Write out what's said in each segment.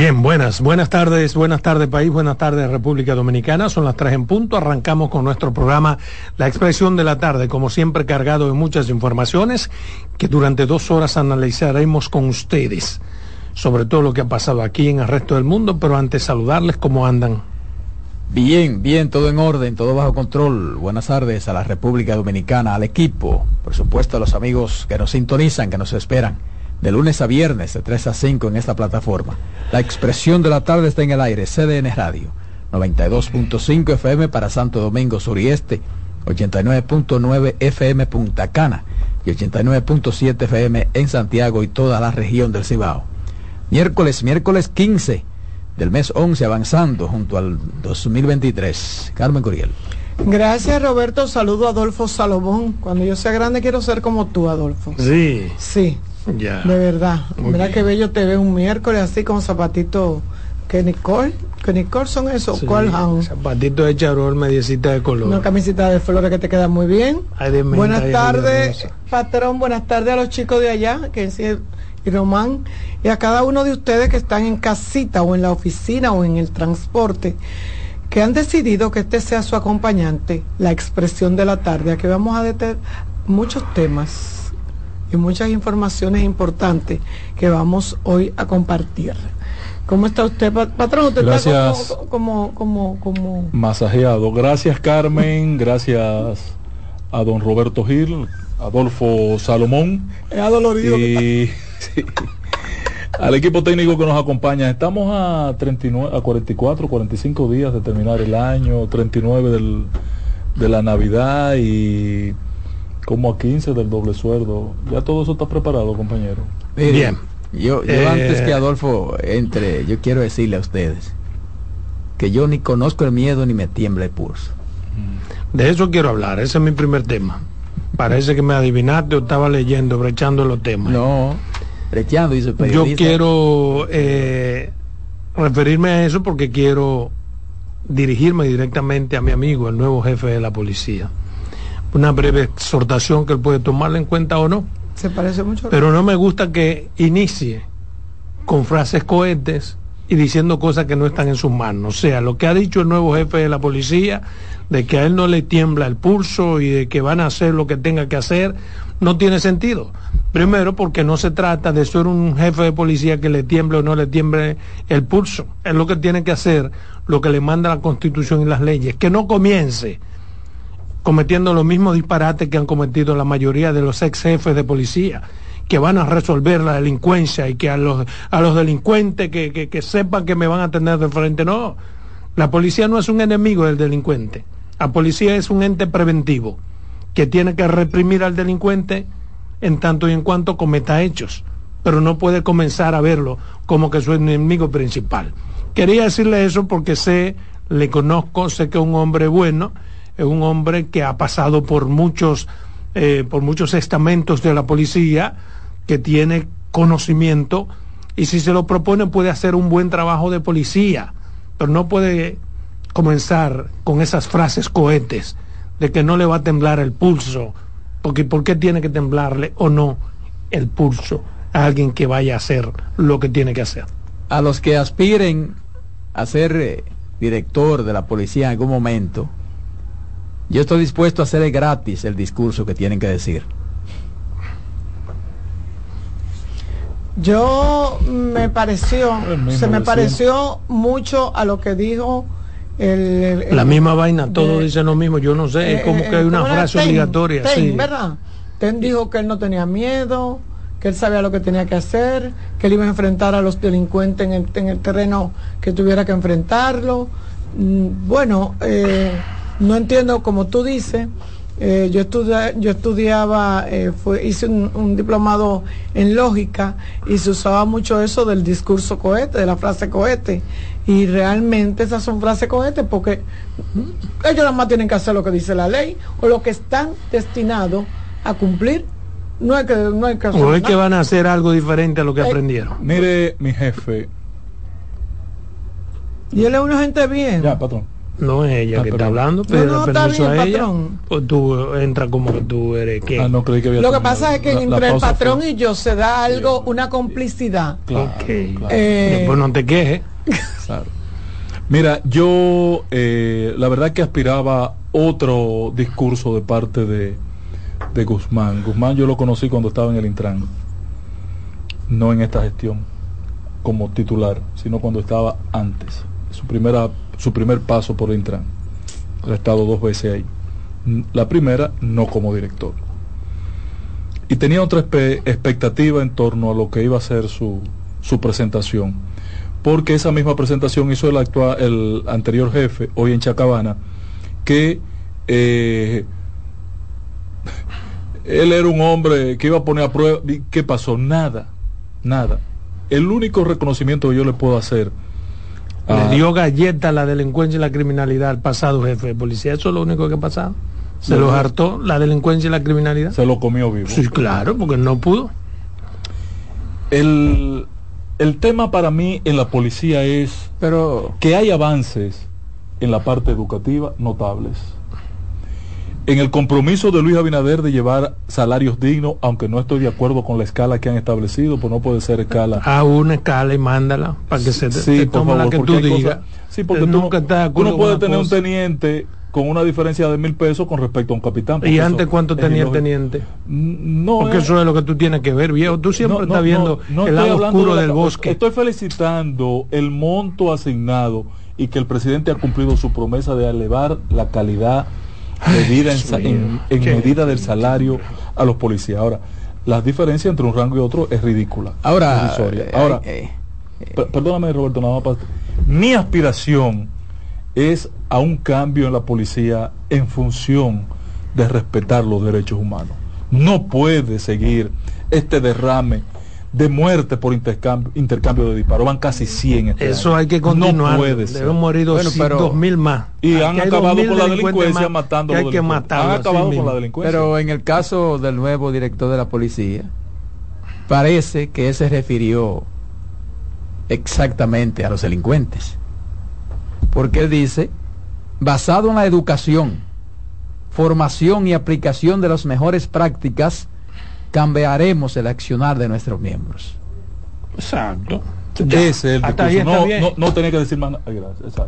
Bien, buenas, buenas tardes, buenas tardes país, buenas tardes República Dominicana, son las tres en punto, arrancamos con nuestro programa La Expresión de la Tarde, como siempre cargado de muchas informaciones que durante dos horas analizaremos con ustedes sobre todo lo que ha pasado aquí en el resto del mundo, pero antes saludarles cómo andan. Bien, bien, todo en orden, todo bajo control. Buenas tardes a la República Dominicana, al equipo, por supuesto a los amigos que nos sintonizan, que nos esperan de lunes a viernes de 3 a 5 en esta plataforma. La expresión de la tarde está en el aire, CDN Radio, 92.5 FM para Santo Domingo Sur y Este, 89.9 FM Punta Cana y 89.7 FM en Santiago y toda la región del Cibao. Miércoles, miércoles 15 del mes 11 avanzando junto al 2023. Carmen Curiel. Gracias Roberto, saludo a Adolfo Salomón. Cuando yo sea grande quiero ser como tú, Adolfo. Sí. Sí. De verdad. Mira qué bello te ve un miércoles así con zapatito que Nicole, que Nicole son esos, ¿cuál Zapatito de charol, mediecita de color. Una camisita de flores que te queda muy bien. buenas tardes, patrón, buenas tardes a los chicos de allá, que es y Román, y a cada uno de ustedes que están en casita o en la oficina o en el transporte, que han decidido que este sea su acompañante, la expresión de la tarde. Aquí vamos a detener muchos temas y muchas informaciones importantes que vamos hoy a compartir. ¿Cómo está usted, patrón? Usted gracias, está como, como, como, Masajeado. Gracias, Carmen. gracias a don Roberto Gil, Adolfo Salomón. Es adolorido. Y al equipo técnico que nos acompaña. Estamos a, 39, a 44, 45 días de terminar el año, 39 del, de la Navidad y como a 15 del doble sueldo. Ya todo eso está preparado, compañero. Bien. Yo, yo antes que eh, Adolfo entre, yo quiero decirle a ustedes que yo ni conozco el miedo ni me tiembla el pulso. De eso quiero hablar, ese es mi primer tema. Parece que me adivinaste o estaba leyendo, brechando los temas. No, brechando, dice Yo quiero eh, referirme a eso porque quiero dirigirme directamente a mi amigo, el nuevo jefe de la policía una breve exhortación que él puede tomarla en cuenta o no. Se parece mucho. Pero no me gusta que inicie con frases cohetes y diciendo cosas que no están en sus manos. O sea, lo que ha dicho el nuevo jefe de la policía, de que a él no le tiembla el pulso y de que van a hacer lo que tenga que hacer, no tiene sentido. Primero, porque no se trata de ser un jefe de policía que le tiemble o no le tiemble el pulso. Es lo que tiene que hacer, lo que le manda la Constitución y las leyes. Que no comience cometiendo los mismos disparates que han cometido la mayoría de los ex jefes de policía que van a resolver la delincuencia y que a los, a los delincuentes que, que, sepan que me van a tener de frente. No, la policía no es un enemigo del delincuente. La policía es un ente preventivo que tiene que reprimir al delincuente en tanto y en cuanto cometa hechos, pero no puede comenzar a verlo como que su enemigo principal. Quería decirle eso porque sé, le conozco, sé que es un hombre bueno, un hombre que ha pasado por muchos, eh, por muchos estamentos de la policía, que tiene conocimiento y si se lo propone puede hacer un buen trabajo de policía, pero no puede comenzar con esas frases cohetes de que no le va a temblar el pulso, porque ¿por qué tiene que temblarle o no el pulso a alguien que vaya a hacer lo que tiene que hacer? A los que aspiren a ser eh, director de la policía en algún momento, yo estoy dispuesto a hacer gratis el discurso que tienen que decir. Yo me pareció, se me pareció mucho a lo que dijo el, la misma vaina, todos dicen lo mismo, yo no sé, es como que hay una frase obligatoria. Ten, ¿verdad? Ten dijo que él no tenía miedo, que él sabía lo que tenía que hacer, que él iba a enfrentar a los delincuentes en el, en el terreno que tuviera que enfrentarlo. Mm, bueno, eh, no entiendo, como tú dices, Eh, yo, yo estudiaba, eh, fue, hice un, diplomado en lógica y se usaba mucho eso del discurso cohete, de la frase cohete. Y realmente esas son frases cohete porque ellos nada más tienen que hacer lo que dice la ley o lo que están destinados a cumplir. No hay que, no hay que O es que van a hacer algo diferente a lo que eh, aprendieron. Mire, mi jefe. Y él es una gente bien. Ya, patrón. No es ella ah, que está hablando, pero no, permiso a ella. Pues tú entra como que tú eres Ah, no, creí que Lo que pasa es que entre el patrón y yo se da algo, una complicidad. Claro, eh, no te quejes. Claro. Mira, yo eh, la verdad que aspiraba otro discurso de parte de, de Guzmán. Guzmán yo lo conocí cuando estaba en el Intran, no en esta gestión como titular, sino cuando estaba antes. Su primera su primer paso por Intran. Ha estado dos veces ahí. La primera, no como director. Y tenía otra expectativa en torno a lo que iba a ser su, su presentación. Porque esa misma presentación hizo el, actual, el anterior jefe, hoy en Chacabana, que eh, él era un hombre que iba a poner a prueba. ¿Qué pasó? Nada, nada. El único reconocimiento que yo le puedo hacer le ah. dio galleta a la delincuencia y la criminalidad al pasado jefe de policía. Eso es lo único que ha pasado. Se lo hartó la delincuencia y la criminalidad. Se lo comió vivo. Sí, claro, porque no pudo. El, el tema para mí en la policía es Pero, que hay avances en la parte educativa notables en el compromiso de Luis Abinader de llevar salarios dignos, aunque no estoy de acuerdo con la escala que han establecido, pues no puede ser escala. A una escala y mándala para que se sí, tome la que tú digas. Sí, porque tú, nunca estás uno puede tener un teniente con una diferencia de mil pesos con respecto a un capitán. ¿Y antes cuánto tenía el teniente? No. Porque eso es lo que tú tienes que ver, viejo. Tú siempre estás viendo el lado oscuro del bosque. Estoy felicitando el monto asignado y que el presidente ha cumplido su promesa de elevar la calidad medida en, medida del salario a los policías. Ahora, la diferencia entre un rango y otro es ridícula. Ahora, Ahora eh, eh, perdóname Roberto, nada más. Mi aspiración es a un cambio en la policía en función de respetar los derechos humanos. No puede seguir este derrame de muerte por intercambio, intercambio de disparos. Van casi 100 este Eso hay que continuar. No puede ser. Deben morir dos, mil más. Y han acabado con la delincuencia matando hay que matar. Han acabado con la delincuencia. Pero en el caso del nuevo director de la policía, parece que él se refirió exactamente a los delincuentes. Porque él dice, basado en la educación, formación y aplicación de las mejores prácticas, cambiaremos el accionar de nuestros miembros. Exacto. Ese es el No, no, no, tenía que decir más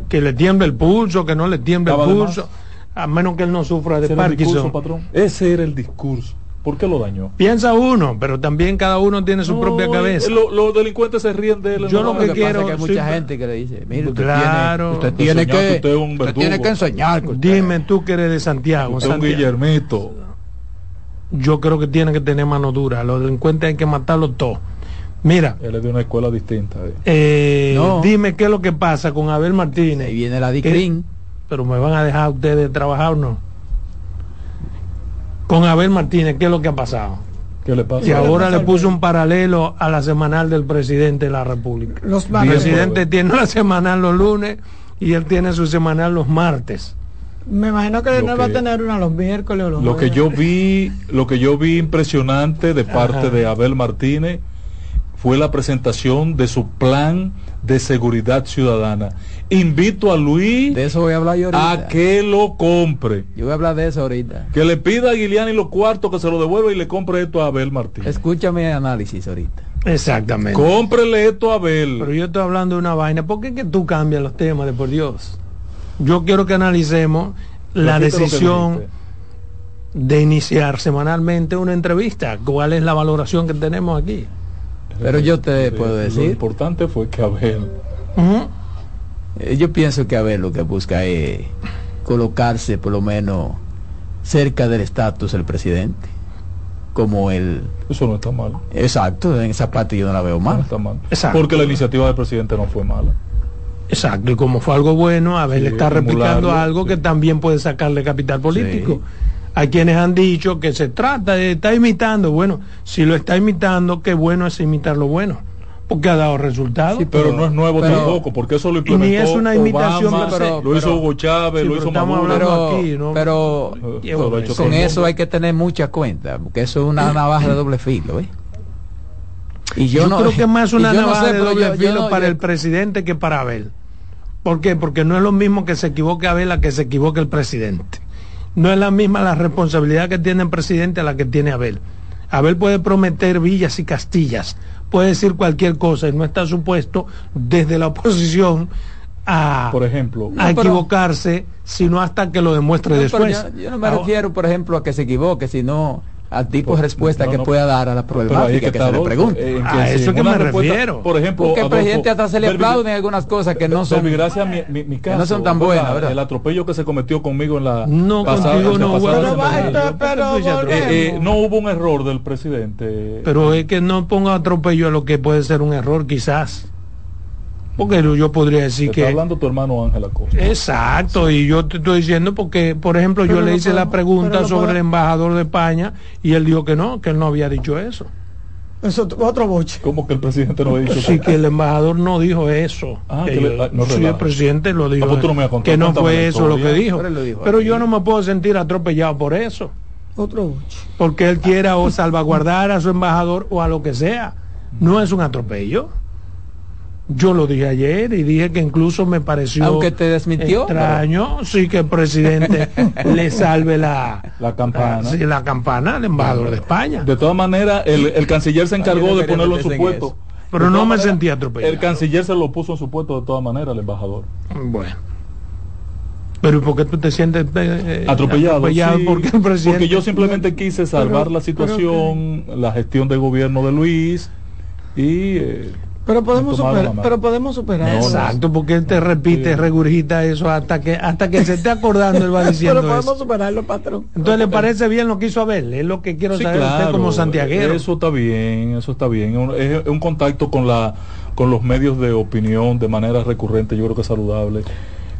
Que le tiemble el pulso, que no le tiemble el pulso, a menos que él no sufra de Parkinson. patrón? Ese era el discurso. ¿Por qué lo dañó? Piensa uno, pero también cada uno tiene su propia cabeza. los delincuentes se ríen de él. Yo lo que, quiero es que hay mucha gente que le dice, mire, usted claro, tiene, usted tiene que, usted, tiene que enseñar. Dime tú que eres de Santiago. Usted un Guillermito yo creo que tiene que tener mano dura. Los delincuentes hay que matarlos todos. Mira. Él es de una escuela distinta. Eh. Eh, dime qué es lo que pasa con Abel Martínez. Ahí viene la DICRIN. Pero me van a dejar ustedes trabajar o no. Con Abel Martínez, ¿qué es lo que ha pasado? ¿Qué le pasa? Y ahora le puso un paralelo a la semanal del presidente de la República. Los el presidente tiene la semanal los lunes y él tiene su semanal los martes. Me imagino que no va a tener una los miércoles o los Lo que yo vi, lo que yo vi impresionante de parte de Abel Martínez fue la presentación de su plan de seguridad ciudadana. Invito a Luis de eso voy a, hablar yo a que lo compre. Yo voy a hablar de eso ahorita. Que le pida a Guiliani los cuartos, que se lo devuelva y le compre esto a Abel Martínez. Escúchame el análisis ahorita. Exactamente. Cómprele esto a Abel. Pero yo estoy hablando de una vaina. ¿Por qué que tú cambias los temas de por Dios? Yo quiero que analicemos la decisión de iniciar semanalmente una entrevista. ¿Cuál es la valoración que tenemos aquí? Pero yo te puedo decir. Lo importante fue que Abel. Eh, yo pienso que Abel lo que busca es colocarse por lo menos cerca del estatus del presidente. Como el. Eso no está mal. Exacto, en esa parte yo no la veo mal. No está mal. Porque la iniciativa del presidente no fue mala. Exacto, y como fue algo bueno, a ver, le está replicando algo que también puede sacarle capital político Hay quienes han dicho que se trata de estar imitando. Bueno, si lo está imitando, qué bueno es imitar lo bueno porque ha dado resultados. pero, no es nuevo tampoco, porque eso lo implementó ni es una imitación, pero, lo hizo Hugo Chávez, lo hizo Maduro. Aquí, ¿no? Pero, con eso hay que tener mucha cuenta, porque eso es una navaja de doble filo, ¿eh? Y yo, no, creo que es más una navaja de doble filo para el presidente que para Abel. ¿Por qué? Porque no es lo mismo que se equivoque Abel a que se equivoque el presidente. No es la misma la responsabilidad que tiene el presidente a la que tiene Abel. Abel puede prometer villas y castillas, puede decir cualquier cosa y no está supuesto desde la oposición a, por ejemplo, a equivocarse, sino hasta que lo demuestre después. Yo, no me refiero, por ejemplo, a que se equivoque, sino al tipo de respuesta que pueda dar a la problemática que, se le pregunte. Eh, a eso que me refiero. Por ejemplo, porque al presidente hasta se le aplauden algunas cosas que no son gracias mi, mi, caso, no son tan buenas, ¿verdad? El atropello que se cometió conmigo en la no, pasada, contigo no, pero, eh, eh, no hubo un error del presidente. Pero es que no ponga atropello a lo que puede ser un error quizás. Porque yo podría decir que... Está hablando tu hermano Ángel Acosta. Exacto, y yo te estoy diciendo porque, por ejemplo, yo le hice la pregunta sobre el embajador de España y él dijo que no, que él no había dicho eso. Eso otro boche. ¿Cómo que el presidente no había dicho Sí, que el embajador no dijo eso. Ah, que ah, no sí, el presidente lo dijo. Ah, que no fue eso lo que dijo. Pero, yo no me puedo sentir atropellado por eso. Otro boche. Porque él quiera o salvaguardar a su embajador o a lo que sea. No es un atropello. Yo lo dije ayer y dije que incluso me pareció Aunque te desmintió, extraño, sí que el presidente le salve la, la campana, la, sí, la campana al embajador de España. De todas maneras, el, el canciller se encargó de ponerlo en su puesto. Pero no me sentía atropellado. El canciller se lo puso en su puesto de todas maneras, el embajador. Bueno. Pero ¿por qué tú te sientes eh, atropellado? porque, el presidente... porque yo simplemente quise salvar la situación, la gestión del gobierno de Luis y eh, pero podemos superar, pero podemos superar. Exacto, porque él te repite, regurgita eso hasta que hasta que se esté acordando él va diciendo Pero podemos superarlo, patrón. Entonces le parece bien lo que hizo Abel, es lo que quiero saber usted como santiaguero. Eso está bien, eso está bien. Es un contacto con la con los medios de opinión de manera recurrente, yo creo que es saludable.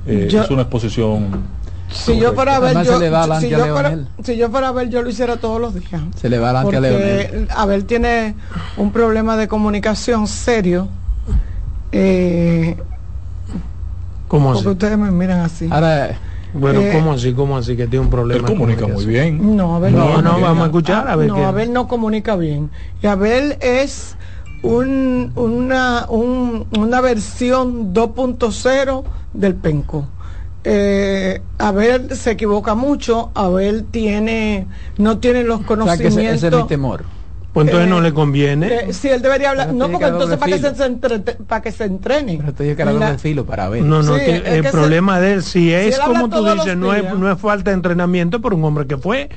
Eh, es una exposición si yo fuera a ver, yo, si, yo fuera, si yo fuera a ver, yo lo hiciera todos los días. Se le va adelante a Leonel. Abel tiene un problema de comunicación serio. Eh, ¿Cómo así? Porque ustedes me miran así. Ahora, bueno, eh, ¿cómo así? ¿Cómo así? Que tiene un problema. Él comunica muy bien. No, Abel no, no, vamos a escuchar a ver. No, Abel no comunica bien. Y Abel es un, una, un, una versión 2.0 del penco eh, Abel se equivoca mucho, Abel tiene, no tiene los conocimientos. ese, es mi temor. Pues entonces no eh, le conviene. Eh, si él debería hablar, no, porque entonces para que, se entre, para que se entrene. Pero estoy que filo para ver. No, no, el problema de él, si es como tú dices, no es, no es falta de entrenamiento, por un hombre que fue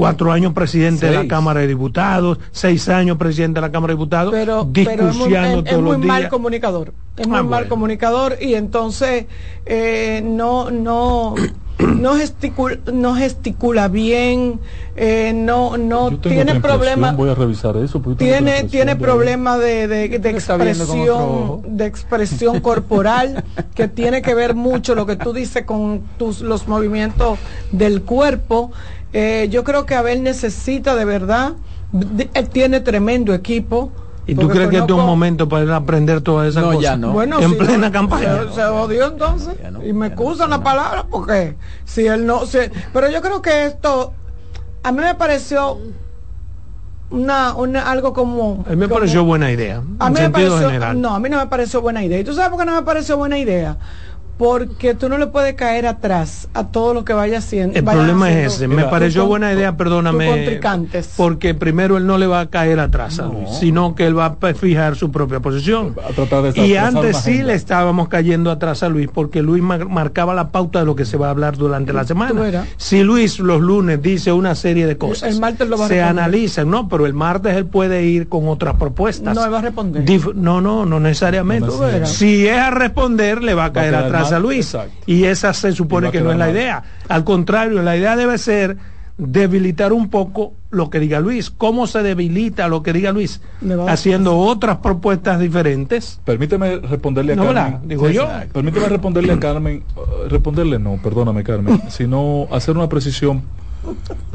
cuatro años presidente de la Cámara de Diputados, seis años presidente de la Cámara de Diputados, pero, discusiando es muy, mal comunicador, es muy ah, mal comunicador y entonces eh, no, no, no gesticula, no gesticula bien, eh, no, no tiene problemas. Voy a revisar eso. Tiene, tiene problemas de, de, de expresión, de expresión corporal que tiene que ver mucho lo que tú dices con tus los movimientos del cuerpo. Eh, yo creo que Abel necesita de verdad, él tiene tremendo equipo. ¿Y tú crees que este es un momento para aprender todas esas cosas? Ya no. Bueno, en plena campaña. Se, odió entonces. y me excusan la palabra porque si él no. pero yo creo que esto. A mí me pareció una, una algo como. A mí me pareció buena idea. A mí me pareció, No, a mí no me pareció buena idea. ¿Y tú sabes por qué no me pareció buena idea? Porque tú no le puedes caer atrás a todo lo que vaya haciendo. El problema es ese. Me pareció buena idea, perdóname. Porque primero él no le va a caer atrás sino que él va a fijar su propia posición. y antes sí le estábamos cayendo atrás a Luis, porque Luis marcaba la pauta de lo que se va a hablar durante la semana. Si Luis los lunes dice una serie de cosas, se analizan, no, pero el martes él puede ir con otras propuestas. No, él va a responder. no, no, no necesariamente. Si es a responder, le va a caer atrás a Luis. Y esa se supone que no es la idea. Al contrario, la idea debe ser debilitar un poco lo que diga Luis. ¿Cómo se debilita lo que diga Luis? Haciendo otras propuestas diferentes. Permíteme responderle a Carmen. digo yo. Permíteme responderle a Carmen, responderle no, perdóname Carmen, sino hacer una precisión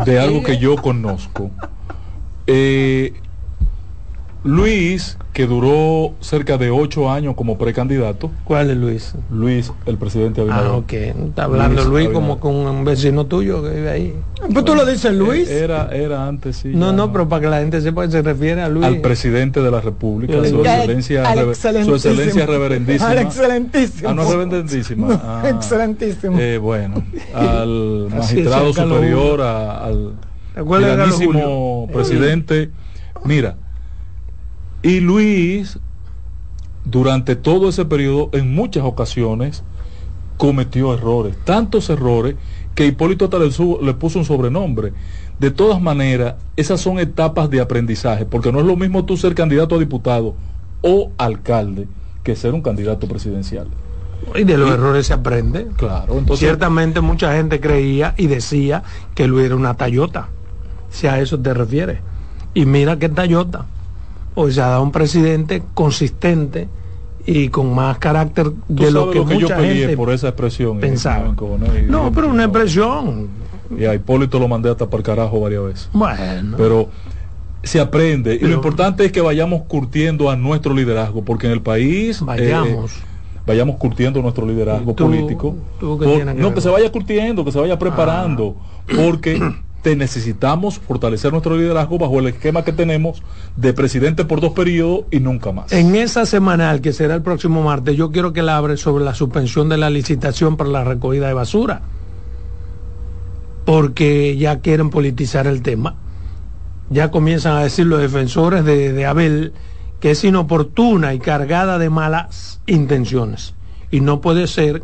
de algo que yo conozco. Eh, Luis, que duró cerca de ocho años como precandidato. ¿Cuál es Luis? Luis, el presidente Abinader. Ah, ok. Está hablando Luis, como con un vecino tuyo que vive ahí. Pues tú lo dices Luis. Era, era antes, sí. No, no, pero para que la gente sepa que se refiere a Luis. Al presidente de la República, su excelencia, su excelencia reverendísima. Al excelentísimo. Ah, no reverendísima. Ah, excelentísimo. Eh, bueno, al magistrado superior, al grandísimo presidente. Mira, y Luis, durante todo ese periodo, en muchas ocasiones, cometió errores, tantos errores que Hipólito le, puso un sobrenombre. De todas maneras, esas son etapas de aprendizaje, porque no es lo mismo tú ser candidato a diputado o alcalde que ser un candidato presidencial. Y de los errores se aprende. Claro, entonces... Ciertamente mucha gente creía y decía que Luis era una Tayota, si a eso te refieres. Y mira qué Tayota o se ha dado un presidente consistente y con más carácter de lo que, mucha yo gente por esa expresión pensaba. no, pero una expresión. Y a Hipólito lo mandé hasta para el carajo varias veces. Bueno. Pero se aprende. y lo importante es que vayamos curtiendo a nuestro liderazgo, porque en el país... Eh, vayamos. vayamos curtiendo nuestro liderazgo político. no, que se vaya curtiendo, que se vaya preparando, ah. porque necesitamos fortalecer nuestro liderazgo bajo el esquema que tenemos de presidente por dos periodos y nunca más. En esa semanal, que será el próximo martes, yo quiero que la abre sobre la suspensión de la licitación para la recogida de basura, porque ya quieren politizar el tema. Ya comienzan a decir los defensores de, de Abel que es inoportuna y cargada de malas intenciones. Y no puede ser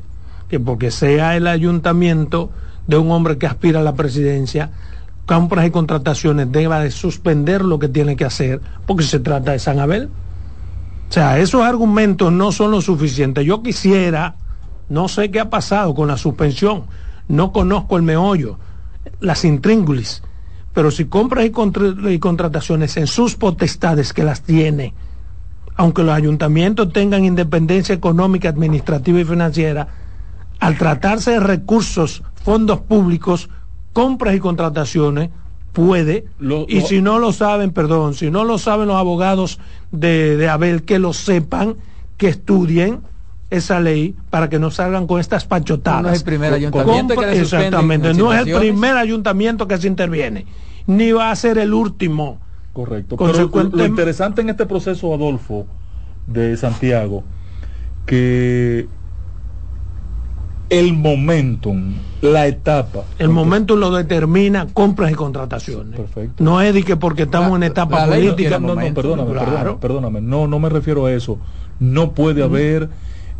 que porque sea el ayuntamiento de un hombre que aspira a la presidencia, compras y contrataciones deba de suspender lo que tiene que hacer, porque se trata de San Abel. O sea, esos argumentos no son lo suficientes. Yo quisiera, no sé qué ha pasado con la suspensión, no conozco el meollo, las intríngulis, pero si compras y, y contrataciones en sus potestades que las tiene, aunque los ayuntamientos tengan independencia económica, administrativa y financiera, al tratarse de recursos, fondos públicos, compras y contrataciones, puede, y si no lo saben, perdón, si no lo saben los abogados de, de Abel, que lo sepan, que estudien esa ley para que no salgan con estas pachotadas. No es el primer ayuntamiento que Exactamente, no es el primer ayuntamiento que se interviene, ni va a ser el último. Correcto. Pero lo interesante en este proceso, Adolfo, de Santiago, que el momentum, la etapa. El momentum lo determina compras y contrataciones. Perfecto. No es de que porque estamos en etapa política. No, no, perdóname, perdóname, No, no me refiero a eso. No puede haber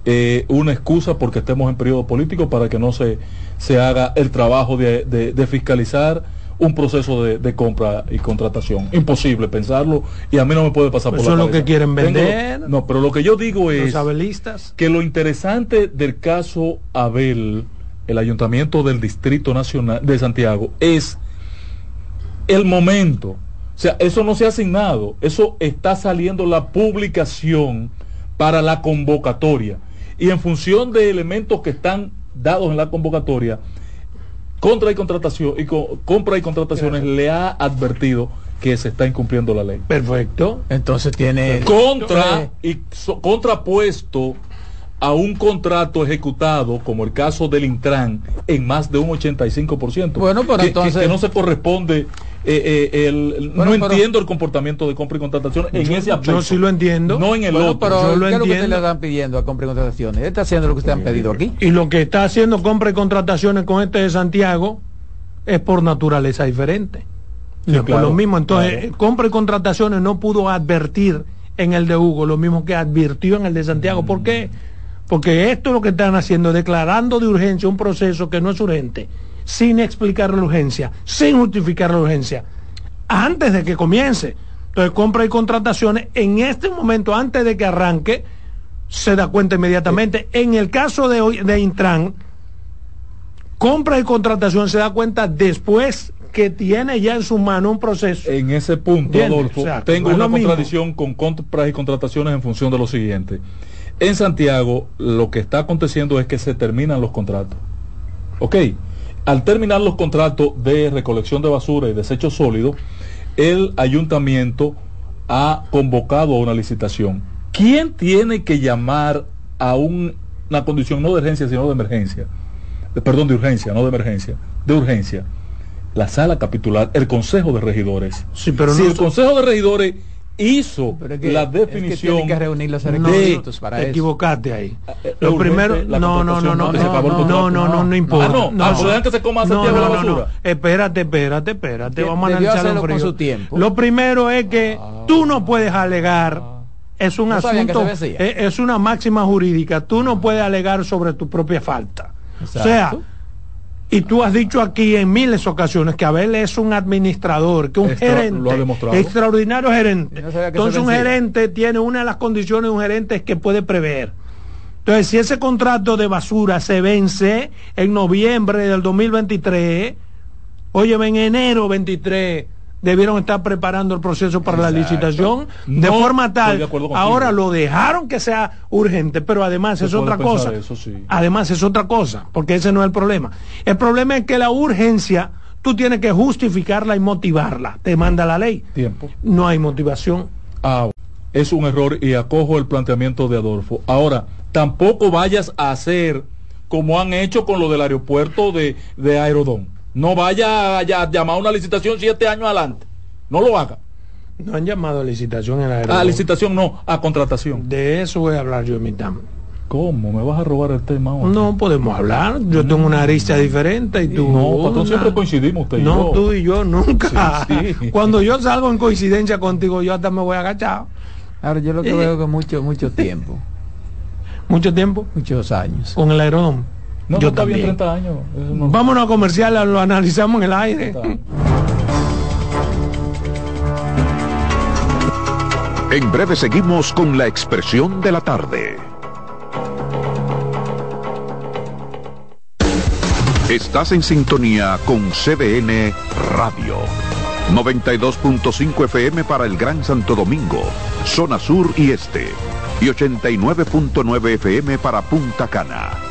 eh, una excusa porque estemos en periodo político para que no se, se haga el trabajo de, de fiscalizar un proceso de, compra y contratación. Imposible pensarlo y a mí no me puede pasar por la Eso es lo que quieren vender. no, pero lo que yo digo es abelistas. que lo interesante del caso Abel, el ayuntamiento del Distrito Nacional de Santiago, es el momento. O sea, eso no se ha asignado, eso está saliendo la publicación para la convocatoria. Y en función de elementos que están dados en la convocatoria, contra y contratación y compra y contrataciones le ha advertido que se está incumpliendo la ley. Perfecto. Entonces tiene contra y contrapuesto a un contrato ejecutado, como el caso del Intran, en más de un 85%. Bueno, pero entonces... que no se corresponde eh, eh, el, no entiendo el comportamiento de compra y contratación en ese aspecto. Yo sí lo entiendo. No en el otro. Pero yo lo ¿qué es lo que le están pidiendo a compra y contrataciones? está haciendo lo que ustedes han pedido aquí. Y lo que está haciendo compra y contrataciones con este de Santiago es por naturaleza diferente. por lo mismo, entonces, compra y contrataciones no pudo advertir en el de Hugo lo mismo que advirtió en el de Santiago. ¿Por qué? Porque esto es lo que están haciendo, declarando de urgencia un proceso que no es urgente sin explicar la urgencia, sin justificar la urgencia, antes de que comience. Entonces, compra y contrataciones, en este momento, antes de que arranque, se da cuenta inmediatamente. En el caso de, de Intran, compra y contratación se da cuenta después que tiene ya en su mano un proceso. En ese punto, Adolfo, tengo una contradicción con compras y contrataciones en función de lo siguiente. En Santiago, lo que está aconteciendo es que se terminan los contratos. ¿Ok? al terminar los contratos de recolección de basura y desechos sólidos, el ayuntamiento ha convocado a una licitación. ¿Quién tiene que llamar a una condición no de urgencia, sino de emergencia? perdón, de urgencia, no de emergencia, de urgencia. La sala capitular, el Consejo de Regidores. Sí, pero si el Consejo de Regidores hizo la definición es que, que reunir los de, para te equivocaste ahí. Ah, eh, lo primero no no no no no no no no no importa. no no que se coma no, no, no, no, espérate espérate espérate. Vamos a analizarlo con su tiempo. Lo primero es que tú no puedes alegar es un asunto es, una máxima jurídica. Tú no puedes alegar sobre tu propia falta. O sea y tú has dicho aquí en miles de ocasiones que Abel es un administrador, que un gerente, extraordinario gerente. Entonces un gerente tiene una de las condiciones de un gerente es que puede prever. Entonces, si ese contrato de basura se vence en noviembre del 2023, oye, en enero 23 debieron estar preparando el proceso para la licitación de forma tal. ahora lo dejaron que sea urgente, pero además es otra cosa. Además es otra cosa, porque ese no es el problema. El problema es que la urgencia tú tienes que justificarla y motivarla. Te manda la ley. Tiempo. No hay motivación. Ah, es un error y acojo el planteamiento de Adolfo. Ahora, tampoco vayas a hacer como han hecho con lo del aeropuerto de, de Aerodón no vaya a, llamar a una licitación siete años adelante. No lo haga. No han llamado a licitación en la A licitación no, a contratación. De eso voy a hablar yo en mi tam. ¿Cómo? ¿Me vas a robar el tema? No podemos hablar. Yo tengo una arista diferente y tú. No, patrón, siempre coincidimos usted y No, tú y yo nunca. Cuando yo salgo en coincidencia contigo, yo hasta me voy agachado. Ahora, yo lo que veo que mucho, mucho tiempo. ¿Mucho tiempo? Muchos años. Con el aeródromo. No, Yo también. 30 años. Vámonos a comercial, lo analizamos en el aire. En breve seguimos con la expresión de la tarde. Estás en sintonía con CDN Radio. 92.5 FM para el Gran Santo Domingo, zona sur y este. Y 89.9 FM para Punta Cana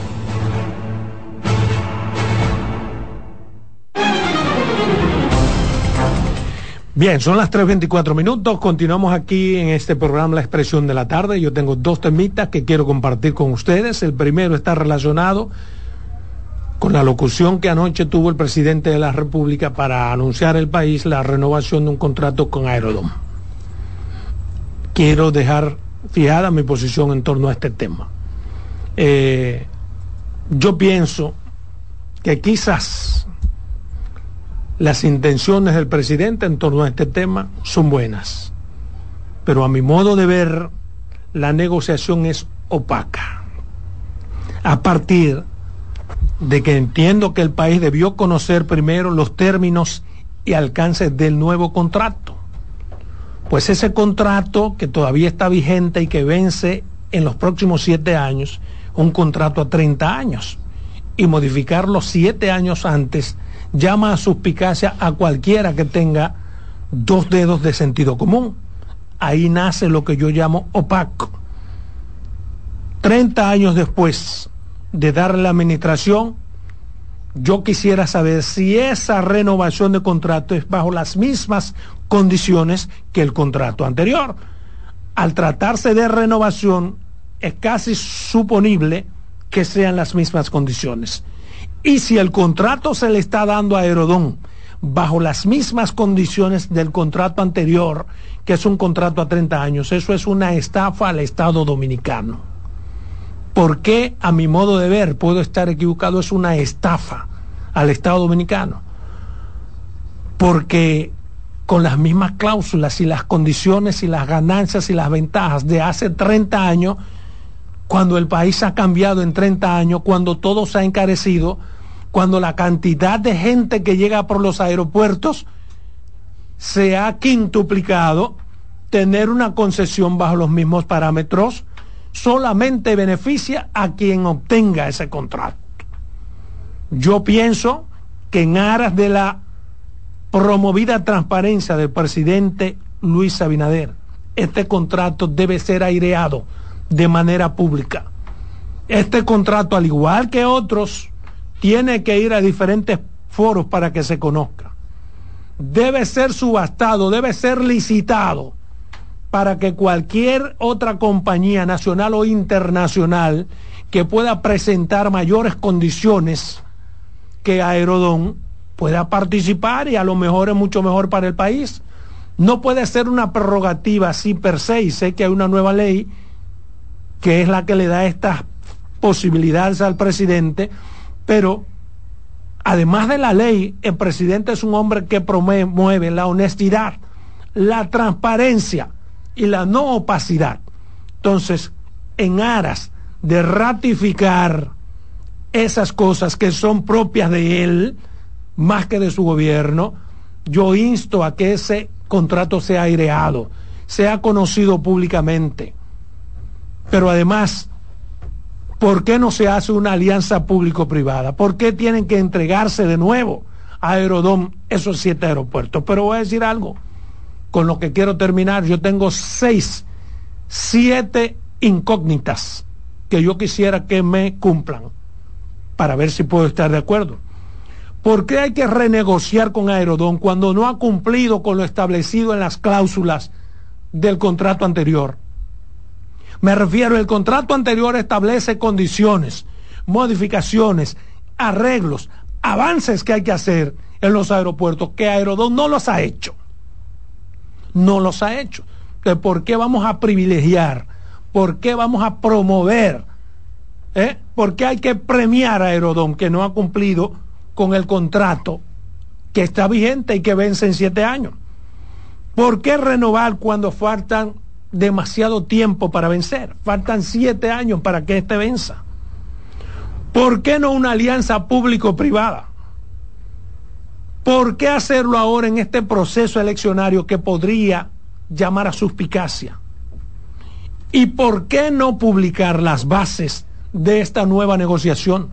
Bien, son las 3.24 minutos. Continuamos aquí en este programa La Expresión de la Tarde. Yo tengo dos temitas que quiero compartir con ustedes. El primero está relacionado con la locución que anoche tuvo el presidente de la República para anunciar el país la renovación de un contrato con Aerodom. Quiero dejar fijada mi posición en torno a este tema. Eh, yo pienso que quizás las intenciones del presidente en torno a este tema son buenas, pero a mi modo de ver, la negociación es opaca. A partir de que entiendo que el país debió conocer primero los términos y alcances del nuevo contrato. Pues ese contrato que todavía está vigente y que vence en los próximos siete años, un contrato a 30 años, y modificarlo siete años antes llama a suspicacia a cualquiera que tenga dos dedos de sentido común. Ahí nace lo que yo llamo opaco. Treinta años después de darle la administración, yo quisiera saber si esa renovación de contrato es bajo las mismas condiciones que el contrato anterior. Al tratarse de renovación, es casi suponible que sean las mismas condiciones. Y si el contrato se le está dando a Aerodón bajo las mismas condiciones del contrato anterior, que es un contrato a 30 años, eso es una estafa al Estado dominicano. ¿Por qué, a mi modo de ver, puedo estar equivocado? Es una estafa al Estado dominicano. Porque con las mismas cláusulas y las condiciones y las ganancias y las ventajas de hace 30 años, cuando el país ha cambiado en 30 años, cuando todo se ha encarecido, cuando la cantidad de gente que llega por los aeropuertos se ha quintuplicado, tener una concesión bajo los mismos parámetros solamente beneficia a quien obtenga ese contrato. Yo pienso que en aras de la promovida transparencia del presidente Luis Abinader, este contrato debe ser aireado de manera pública. Este contrato, al igual que otros, tiene que ir a diferentes foros para que se conozca. Debe ser subastado, debe ser licitado para que cualquier otra compañía nacional o internacional que pueda presentar mayores condiciones que Aerodón pueda participar y a lo mejor es mucho mejor para el país. No puede ser una prerrogativa así per se y sé que hay una nueva ley que es la que le da estas posibilidades al presidente, pero además de la ley, el presidente es un hombre que promueve la honestidad, la transparencia y la no opacidad. Entonces, en aras de ratificar esas cosas que son propias de él, más que de su gobierno, yo insto a que ese contrato sea aireado, sea conocido públicamente pero además, ¿por qué no se hace una alianza público-privada? ¿Por qué tienen que entregarse de nuevo a Aerodón esos siete aeropuertos? Pero voy a decir algo, con lo que quiero terminar, yo tengo seis, siete incógnitas que yo quisiera que me cumplan para ver si puedo estar de acuerdo. ¿Por qué hay que renegociar con Aerodón cuando no ha cumplido con lo establecido en las cláusulas del contrato anterior? Me refiero, el contrato anterior establece condiciones, modificaciones, arreglos, avances que hay que hacer en los aeropuertos, que Aerodón no los ha hecho. No los ha hecho. ¿por qué vamos a privilegiar? ¿Por qué vamos a promover? ¿Eh? ¿Por qué hay que premiar a Aerodón que no ha cumplido con el contrato que está vigente y que vence en siete años? ¿Por qué renovar cuando faltan demasiado tiempo para vencer. Faltan siete años para que este venza. ¿Por qué no una alianza público-privada? ¿Por qué hacerlo ahora en este proceso eleccionario que podría llamar a suspicacia? ¿Y por qué no publicar las bases de esta nueva negociación?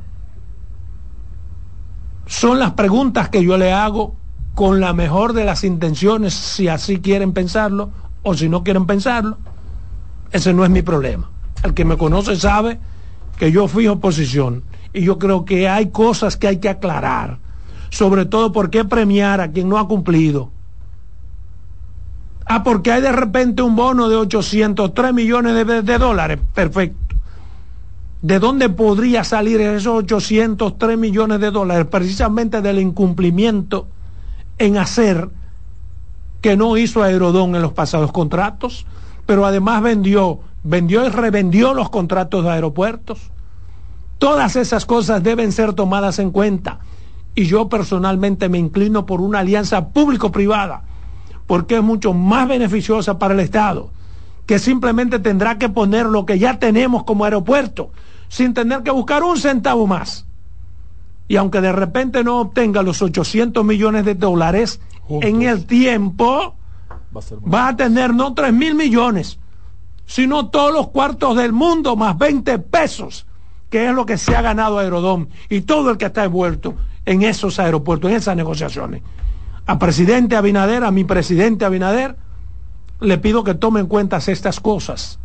Son las preguntas que yo le hago con la mejor de las intenciones, si así quieren pensarlo o si no quieren pensarlo. Ese no es mi problema. El que me conoce sabe que yo fui oposición y yo creo que hay cosas que hay que aclarar, sobre todo por qué premiar a quien no ha cumplido. Ah, porque hay de repente un bono de 803 millones de, de dólares. Perfecto. ¿De dónde podría salir esos 803 millones de dólares? Precisamente del incumplimiento en hacer que no hizo Aerodón en los pasados contratos, pero además vendió, vendió y revendió los contratos de aeropuertos. Todas esas cosas deben ser tomadas en cuenta. Y yo personalmente me inclino por una alianza público-privada, porque es mucho más beneficiosa para el Estado, que simplemente tendrá que poner lo que ya tenemos como aeropuerto sin tener que buscar un centavo más. Y aunque de repente no obtenga los 800 millones de dólares en el tiempo, va a, tener no 3 mil millones, sino todos los cuartos del mundo más 20 pesos, que es lo que se ha ganado Aerodón y todo el que está envuelto en esos aeropuertos, en esas negociaciones. A presidente Abinader, a mi presidente Abinader, le pido que tomen en cuenta estas cosas,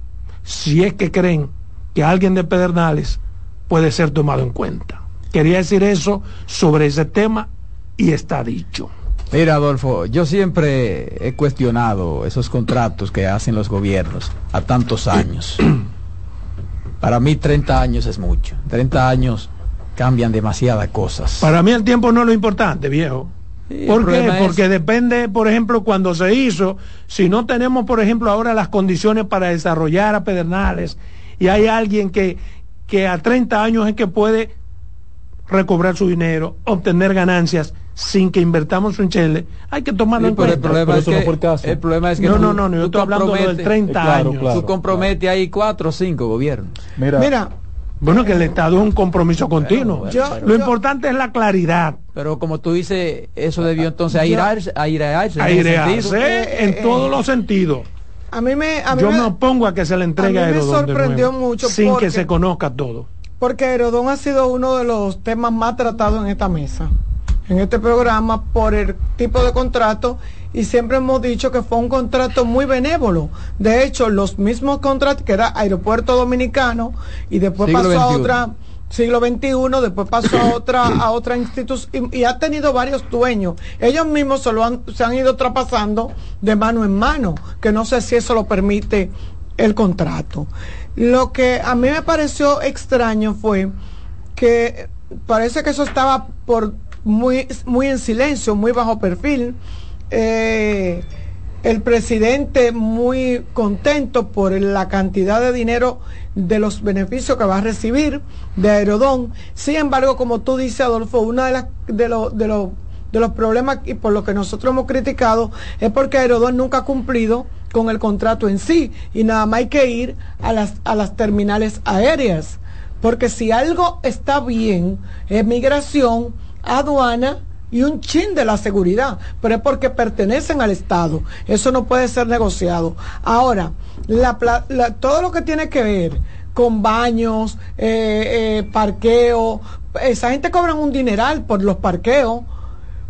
si es que creen que alguien de Pedernales puede ser tomado en cuenta. Quería decir eso sobre ese tema y está dicho. Mira, Adolfo, yo siempre he cuestionado esos contratos que hacen los gobiernos a tantos años. Para mí 30 años es mucho. 30 años cambian demasiadas cosas. Para mí el tiempo no es lo importante, viejo. ¿Por qué? Porque depende, por ejemplo, cuando se hizo, si no tenemos, por ejemplo, ahora las condiciones para desarrollar a Pedernales y hay alguien que, que a 30 años es que puede recobrar su dinero, obtener ganancias sin que invertamos un chele, hay que tomarlo en cuenta. El problema, es que, no el problema es que no, no, no, yo estoy hablando del 30 años. Tú comprometes ahí cuatro o cinco gobiernos. Mira, Mira bueno, que el Estado es un compromiso continuo. Lo importante es la claridad. Pero como tú dices, eso debió entonces airearse, airearse, airearse en, en, todos los sentidos. A mí me, Yo me opongo a que se le entregue a, mí me sorprendió mucho sin que se conozca todo. Porque Aerodón ha sido uno de los temas más tratados en esta mesa, en este programa, por el tipo de contrato y siempre hemos dicho que fue un contrato muy benévolo. De hecho, los mismos contratos que era Aeropuerto Dominicano y después pasó a otra siglo XXI, después pasó a otra, a otra institución y, ha tenido varios dueños. Ellos mismos se, lo han, se han ido traspasando de mano en mano, que no sé si eso lo permite el contrato. Lo que a mí me pareció extraño fue que parece que eso estaba por muy, muy en silencio, muy bajo perfil. Eh, el presidente muy contento por la cantidad de dinero de los beneficios que va a recibir de Aerodón. Sin embargo, como tú dices, Adolfo, uno de, las, de, los de, de los problemas y por lo que nosotros hemos criticado es porque Aerodón nunca ha cumplido con el contrato en sí y nada más hay que ir a las, a las terminales aéreas. Porque si algo está bien, es migración, aduana, y un chin de la seguridad, pero es porque pertenecen al Estado. Eso no puede ser negociado. Ahora, todo lo que tiene que ver con baños, eh, eh, parqueo, esa gente cobran un dineral por los parqueos.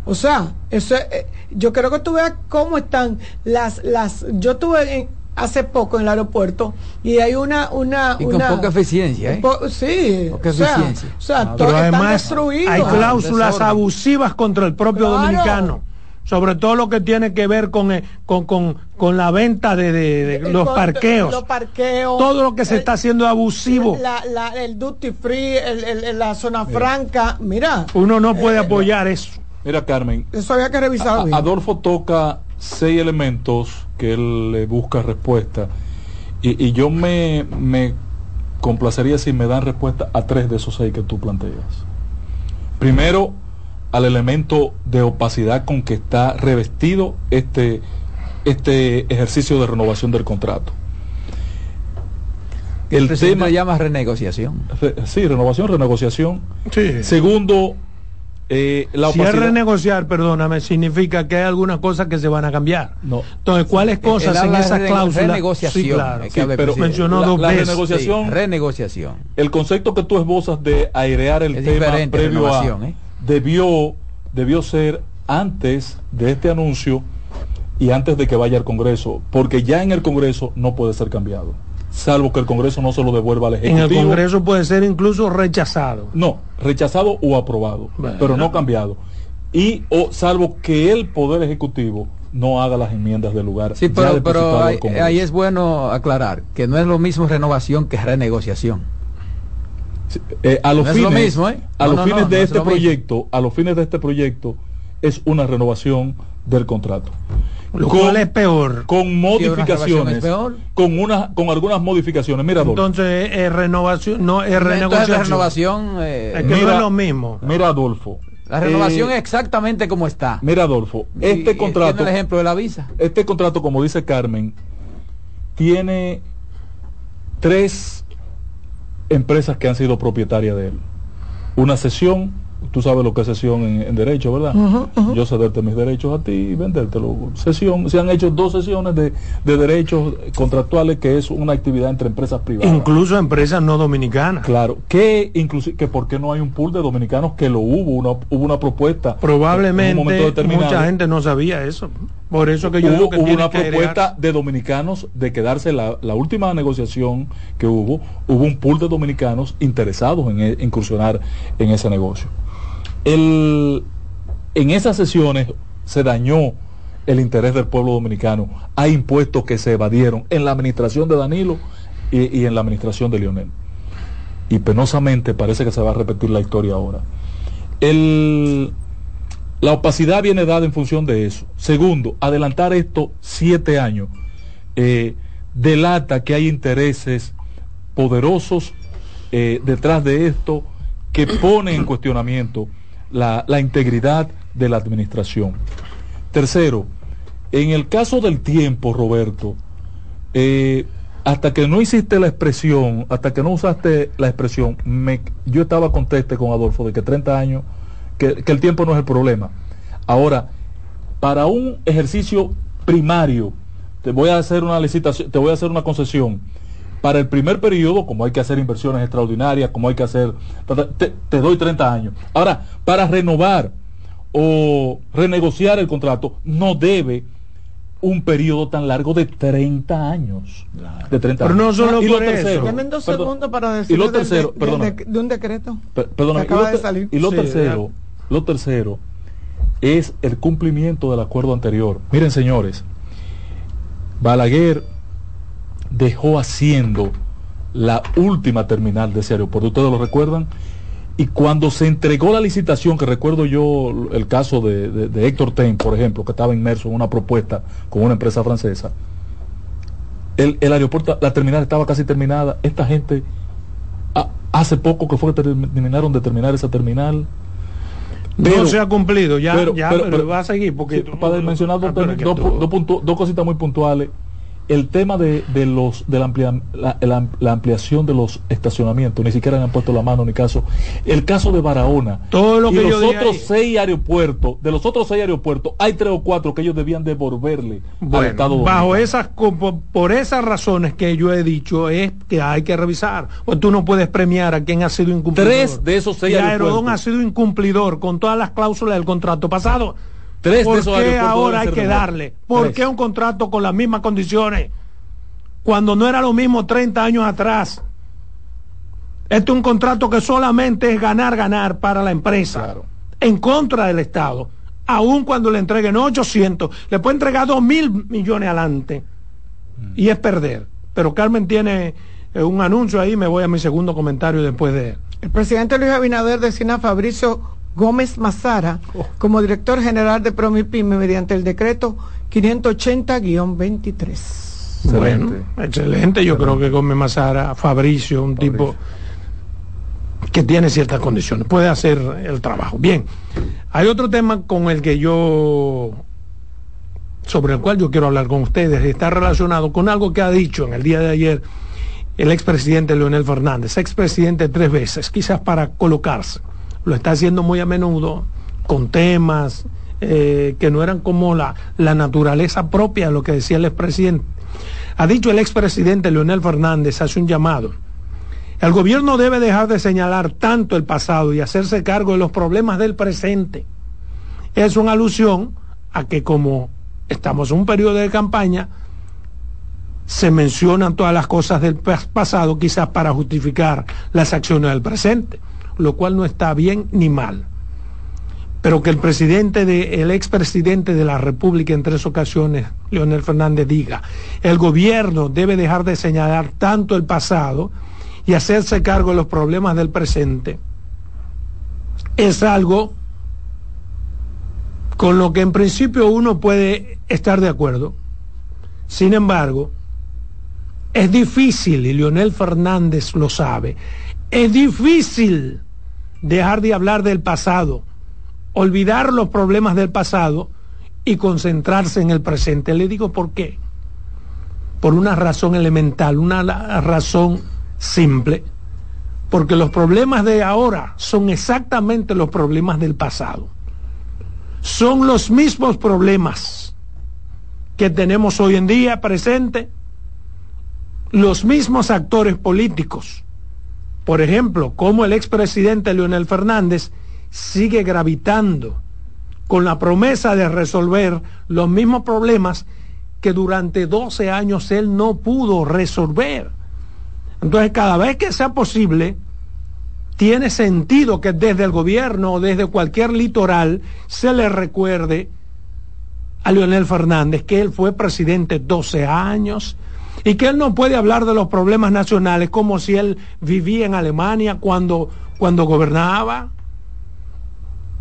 O sea, eso, eh, yo creo que tú veas cómo están las, las, yo estuve en, hace poco en el aeropuerto y hay una una, y con poca eficiencia ¿eh? sí poca eficiencia o sea ah, pero además hay cláusulas abusivas contra el propio dominicano sobre todo lo que tiene que ver con, eh, con, con, con la venta de, de, los, parqueos. los parqueos. Todo lo que se está haciendo abusivo. La, la, el duty free, el, la zona franca. Mira. Uno no puede eh, apoyar eso. Mira, Carmen. Eso había que revisar. Adolfo toca seis elementos que él le busca respuesta. Y, yo me, me complacería si me dan respuesta a tres de esos seis que tú planteas. Primero, al elemento de opacidad con que está revestido este, este ejercicio de renovación del contrato. El, tema llama renegociación. sí, renovación, renegociación. Segundo, Eh, la si es renegociar, perdóname, significa que hay algunas cosas que se van a cambiar. No. Entonces, ¿cuáles cosas en esa cláusula? Renegociación. Sí, claro. Sí, pero mencionó dos veces. renegociación. renegociación. El concepto que tú esbozas de airear el tema previo a, ¿eh? debió, debió ser antes de este anuncio y antes de que vaya al Congreso, porque ya en el Congreso no puede ser cambiado salvo que el Congreso no se lo devuelva al Ejecutivo. En el Congreso puede ser incluso rechazado. No, rechazado o aprobado, pero no cambiado. Y o salvo que el Poder Ejecutivo no haga las enmiendas del lugar. Sí, pero, ahí, es bueno aclarar que no es lo mismo renovación que renegociación. Eh, a los fines, mismo, ¿eh? a los fines de este proyecto, a los fines de este proyecto es una renovación del contrato. Lo cual es peor. Con modificaciones. Con una, con algunas modificaciones. Mira, Adolfo. Entonces, es renovación, no es renegociación. renovación eh, es que no es lo mismo. Mira, Adolfo. La renovación eh, es exactamente como está. Mira, Adolfo, este contrato. el ejemplo de la visa. Este contrato, como dice Carmen, tiene tres empresas que han sido propietarias de él. Una sesión, tú sabes lo que es sesión en, derecho, ¿verdad? Yo cederte mis derechos a ti y vendértelo. Sesión, se han hecho dos sesiones de, derechos contractuales que es una actividad entre empresas privadas. Incluso empresas no dominicanas. Claro, que inclusive que por qué no hay un pool de dominicanos que lo hubo, una, hubo una propuesta. Probablemente mucha gente no sabía eso. Por eso que yo hubo, que hubo una propuesta de dominicanos de quedarse la, la, última negociación que hubo, hubo un pool de dominicanos interesados en e, incursionar en ese negocio en esas sesiones se dañó el interés del pueblo dominicano. Hay impuestos que se evadieron en la administración de Danilo y, en la administración de Lionel. Y penosamente parece que se va a repetir la historia ahora. la opacidad viene dada en función de eso. Segundo, adelantar esto siete años eh, delata que hay intereses poderosos eh, detrás de esto que ponen en cuestionamiento la, integridad de la administración. Tercero, en el caso del tiempo, Roberto, eh, hasta que no hiciste la expresión, hasta que no usaste la expresión, yo estaba conteste con Adolfo de que 30 años, que, que, el tiempo no es el problema. Ahora, para un ejercicio primario, te voy a hacer una licitación, te voy a hacer una concesión para el primer periodo, como hay que hacer inversiones extraordinarias, como hay que hacer, te, doy 30 años. Ahora, para renovar o renegociar el contrato, no debe un periodo tan largo de 30 años. De 30 Pero no solo y por lo tercero, dos segundos para decir y lo tercero, de, de, un decreto. perdón, acaba de salir. Y lo tercero, lo tercero es el cumplimiento del acuerdo anterior. Miren, señores, Balaguer dejó haciendo la última terminal de ese aeropuerto. ¿Ustedes lo recuerdan? Y cuando se entregó la licitación, que recuerdo yo el caso de, Héctor Ten, por ejemplo, que estaba inmerso en una propuesta con una empresa francesa, el, aeropuerto, la terminal estaba casi terminada. Esta gente, hace poco que fue que terminaron de terminar esa terminal. no se ha cumplido, ya, pero, va a seguir. Porque, para mencionar ah, dos cositas muy puntuales el tema de, de los de la, la, ampliación de los estacionamientos, ni siquiera han puesto la mano ni caso. El caso de Barahona. Todo lo que los otros seis aeropuertos, de los otros seis aeropuertos, hay tres o cuatro que ellos debían devolverle al Estado Bajo esas, por esas razones que yo he dicho, es que hay que revisar. O tú no puedes premiar a quien ha sido incumplidor. Tres de esos seis y aeropuertos. ha sido incumplidor con todas las cláusulas del contrato pasado ¿Por qué ahora hay que darle? ¿Por qué un contrato con las mismas condiciones? Cuando no era lo mismo 30 años atrás. Este es un contrato que solamente es ganar, ganar para la empresa. En contra del Estado. Aun cuando le entreguen 800, le puede entregar 2 mil millones adelante. Mm. Y es perder. Pero Carmen tiene eh, un anuncio ahí, me voy a mi segundo comentario después de... El presidente Luis Abinader decía a Fabricio Gómez Mazara oh. como director general de Promipyme mediante el decreto 580-23. Bueno, excelente. Yo creo que Gómez Mazara, Fabricio, un tipo que tiene ciertas condiciones, puede hacer el trabajo. Bien, hay otro tema con el que yo, sobre el cual yo quiero hablar con ustedes, está relacionado con algo que ha dicho en el día de ayer el expresidente Leonel Fernández, expresidente tres veces, quizás para colocarse lo está haciendo muy a menudo con temas eh, que no eran como la, la naturaleza propia de lo que decía el expresidente. Ha dicho el expresidente Leonel Fernández, hace un llamado. El gobierno debe dejar de señalar tanto el pasado y hacerse cargo de los problemas del presente. Es una alusión a que como estamos en un periodo de campaña, se mencionan todas las cosas del pasado quizás para justificar las acciones del presente, lo cual no está bien ni mal. Pero que el presidente de, el expresidente de la República en tres ocasiones, Leonel Fernández, diga, el gobierno debe dejar de señalar tanto el pasado y hacerse cargo de los problemas del presente, es algo con lo que en principio uno puede estar de acuerdo. Sin embargo, es difícil, y Leonel Fernández lo sabe, es difícil dejar de hablar del pasado, olvidar los problemas del pasado y concentrarse en el presente. Le digo por qué. Por una razón elemental, una razón simple. Porque los problemas de ahora son exactamente los problemas del pasado. Son los mismos problemas que tenemos hoy en día presente los mismos actores políticos. Por ejemplo, como el expresidente Leonel Fernández sigue gravitando con la promesa de resolver los mismos problemas que durante 12 años él no pudo resolver. Entonces, cada vez que sea posible, tiene sentido que desde el gobierno o desde cualquier litoral se le recuerde a Leonel Fernández que él fue presidente 12 años, y que él no puede hablar de los problemas nacionales como si él vivía en Alemania cuando, cuando gobernaba.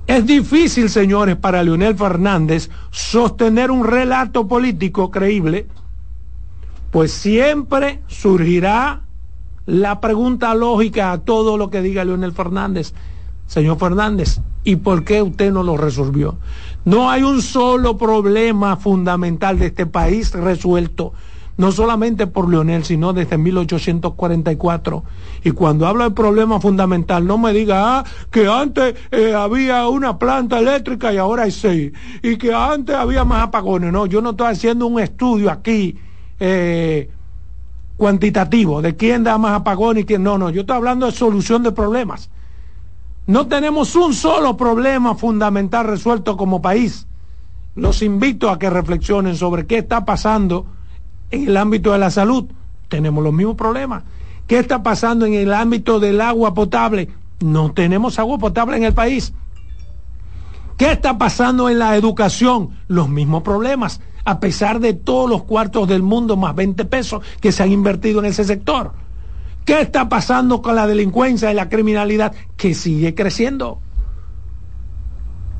Es difícil, señores, para Leonel Fernández sostener un relato político creíble, pues siempre surgirá la pregunta lógica a todo lo que diga Leonel Fernández. Señor Fernández, ¿y por qué usted no lo resolvió? No hay un solo problema fundamental de este país resuelto no solamente por Leonel, sino desde 1844. Y cuando hablo de problema fundamental, no me diga ah, que antes eh, había una planta eléctrica y ahora hay seis, y que antes había más apagones. No, yo no estoy haciendo un estudio aquí eh, cuantitativo de quién da más apagones y quién no, no, yo estoy hablando de solución de problemas. No tenemos un solo problema fundamental resuelto como país. Los invito a que reflexionen sobre qué está pasando en el ámbito de la salud, tenemos los mismos problemas. ¿Qué está pasando en el ámbito del agua potable? No tenemos agua potable en el país. ¿Qué está pasando en la educación? Los mismos problemas, a pesar de todos los cuartos del mundo más 20 pesos que se han invertido en ese sector. ¿Qué está pasando con la delincuencia y la criminalidad que sigue creciendo?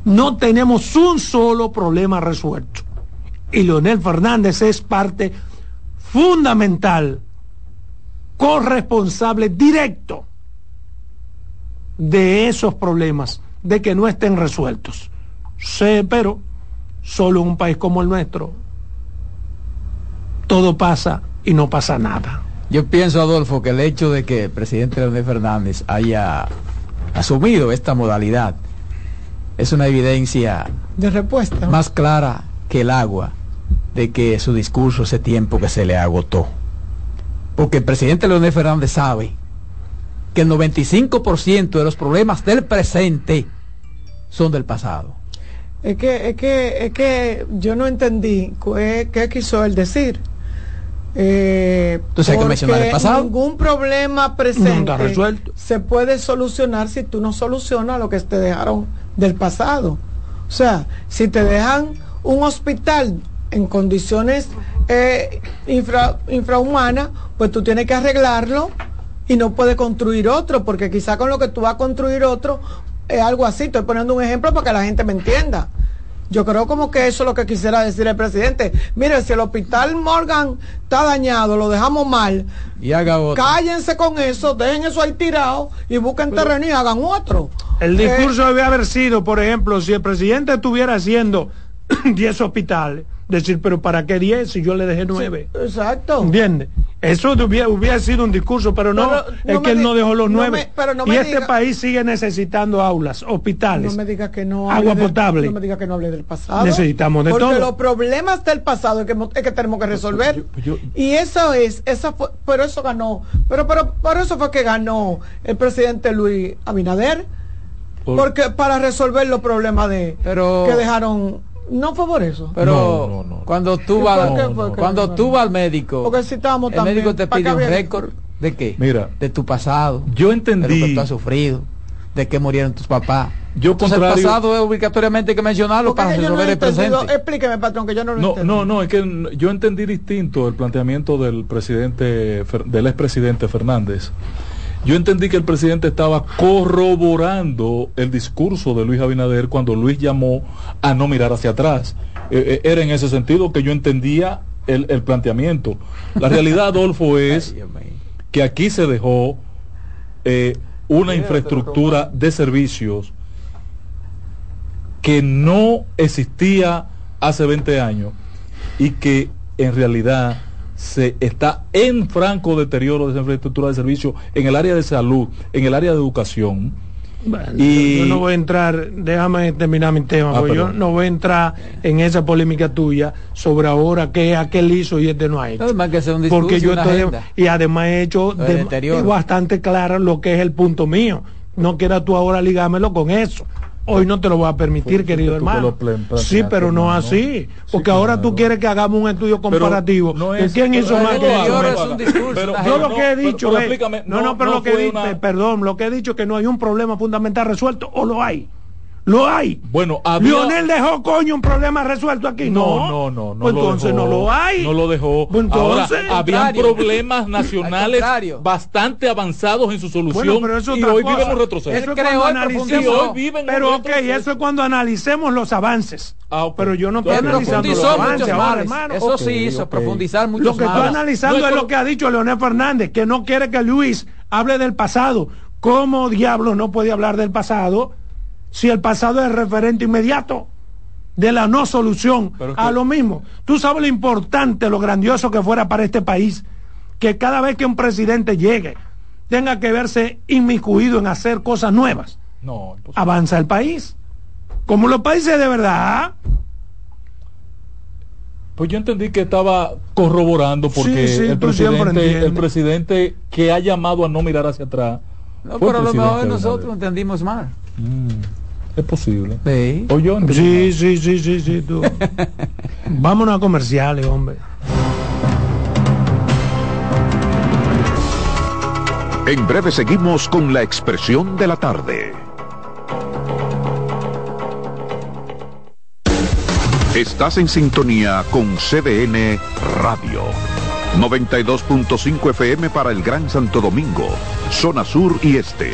No tenemos un solo problema resuelto. Y Leonel Fernández es parte fundamental, corresponsable directo de esos problemas, de que no estén resueltos. Sé, pero solo en un país como el nuestro, todo pasa y no pasa nada. Yo pienso, Adolfo, que el hecho de que el presidente Leonel Fernández haya asumido esta modalidad es una evidencia de respuesta más clara que el agua de que su discurso ese tiempo que se le agotó. Porque el presidente Leonel Fernández sabe que el 95% de los problemas del presente son del pasado. Es que, es que, es que yo no entendí qué, quiso él decir. Eh, Entonces hay que mencionar el pasado. Ningún problema presente se puede solucionar si tú no solucionas lo que te dejaron del pasado. O sea, si te dejan un hospital en condiciones eh, infrahumanas, pues tú tienes que arreglarlo y no puedes construir otro, porque quizá con lo que tú vas a construir otro es algo así. Estoy poniendo un ejemplo para que la gente me entienda. Yo creo como que eso es lo que quisiera decir el presidente. Mire, si el hospital Morgan está dañado, lo dejamos mal. Y haga Cállense con eso, dejen eso ahí tirado y busquen terreno y hagan otro. El discurso eh, debe haber sido, por ejemplo, si el presidente estuviera haciendo 10 hospitales, decir, pero ¿para qué 10 si yo le dejé 9? exacto. ¿Entiendes? Eso hubiera, sido un discurso, pero no, es que él no dejó los nueve. y este país sigue necesitando aulas, hospitales. No me diga que no. Agua potable. no me diga que no hable del pasado. Necesitamos de porque todo. Porque los problemas del pasado es que, tenemos que resolver. y eso es, esa fue, pero eso ganó. Pero, pero por eso fue que ganó el presidente Luis Abinader. porque para resolver los problemas de que dejaron no fue por eso. Pero cuando tú vas cuando tú vas al médico, Porque si el médico te pide un récord de qué? Mira, de tu pasado. Yo entendí de lo que tú has sufrido, de que murieron tus papás. Yo Entonces, el pasado es obligatoriamente que mencionarlo para resolver el presente. Explíqueme, patrón, que yo no lo No, no, no, es que yo entendí distinto el planteamiento del presidente del expresidente Fernández. Yo entendí que el presidente estaba corroborando el discurso de Luis Abinader cuando Luis llamó a no mirar hacia atrás. Eh, eh, era en ese sentido que yo entendía el, planteamiento. La realidad, Adolfo, es que aquí se dejó eh, una infraestructura de servicios que no existía hace 20 años y que en realidad se está en franco deterioro de esa infraestructura de servicio en el área de salud, en el área de educación. y... Yo no voy a entrar, déjame terminar mi tema, ah, porque yo no voy a entrar en esa polémica tuya sobre ahora qué aquel hizo y este no ha hecho. porque yo estoy, y además he hecho bastante claro lo que es el punto mío. No quieras tú ahora ligármelo con eso. Hoy no te lo voy a permitir, querido hermano. Sí, pero no así. Porque ahora tú quieres que hagamos un estudio comparativo. quién hizo más que yo? lo que he dicho es... No, no, pero lo que he dicho, perdón, lo que he dicho es que no hay un problema fundamental resuelto o lo hay. Lo hay. Bueno, Lionel dejó coño un problema resuelto aquí. No, no, no, no. Pues entonces no lo hay. No lo dejó. Pues entonces, Ahora, habían problemas nacionales bastante avanzados en su solución pero eso y hoy viven un retroceso. Eso es cuando analicemos, pero ok, eso es cuando analicemos los avances. Ah, pero yo no estoy analizando los avances ahora, hermano. Eso sí hizo, profundizar mucho Lo que estoy analizando es lo que ha dicho Leonel Fernández, que no quiere que Luis hable del pasado. ¿Cómo diablos no puede hablar del pasado? Si el pasado es referente inmediato de la no solución a lo mismo. Tú sabes lo importante, lo grandioso que fuera para este país, que cada vez que un presidente llegue tenga que verse inmiscuido en hacer cosas nuevas. No, avanza el país. Como los países de verdad. Pues yo entendí que estaba corroborando porque el, presidente, el presidente que ha llamado a no mirar hacia atrás. No, pero a lo mejor nosotros entendimos mal. Mm. Es posible. Sí. O yo sí, sí, sí, sí, sí, tú. Vámonos a comerciales, hombre. En breve seguimos con la expresión de la tarde. Estás en sintonía con CDN Radio. 92.5 FM para el Gran Santo Domingo, zona sur y este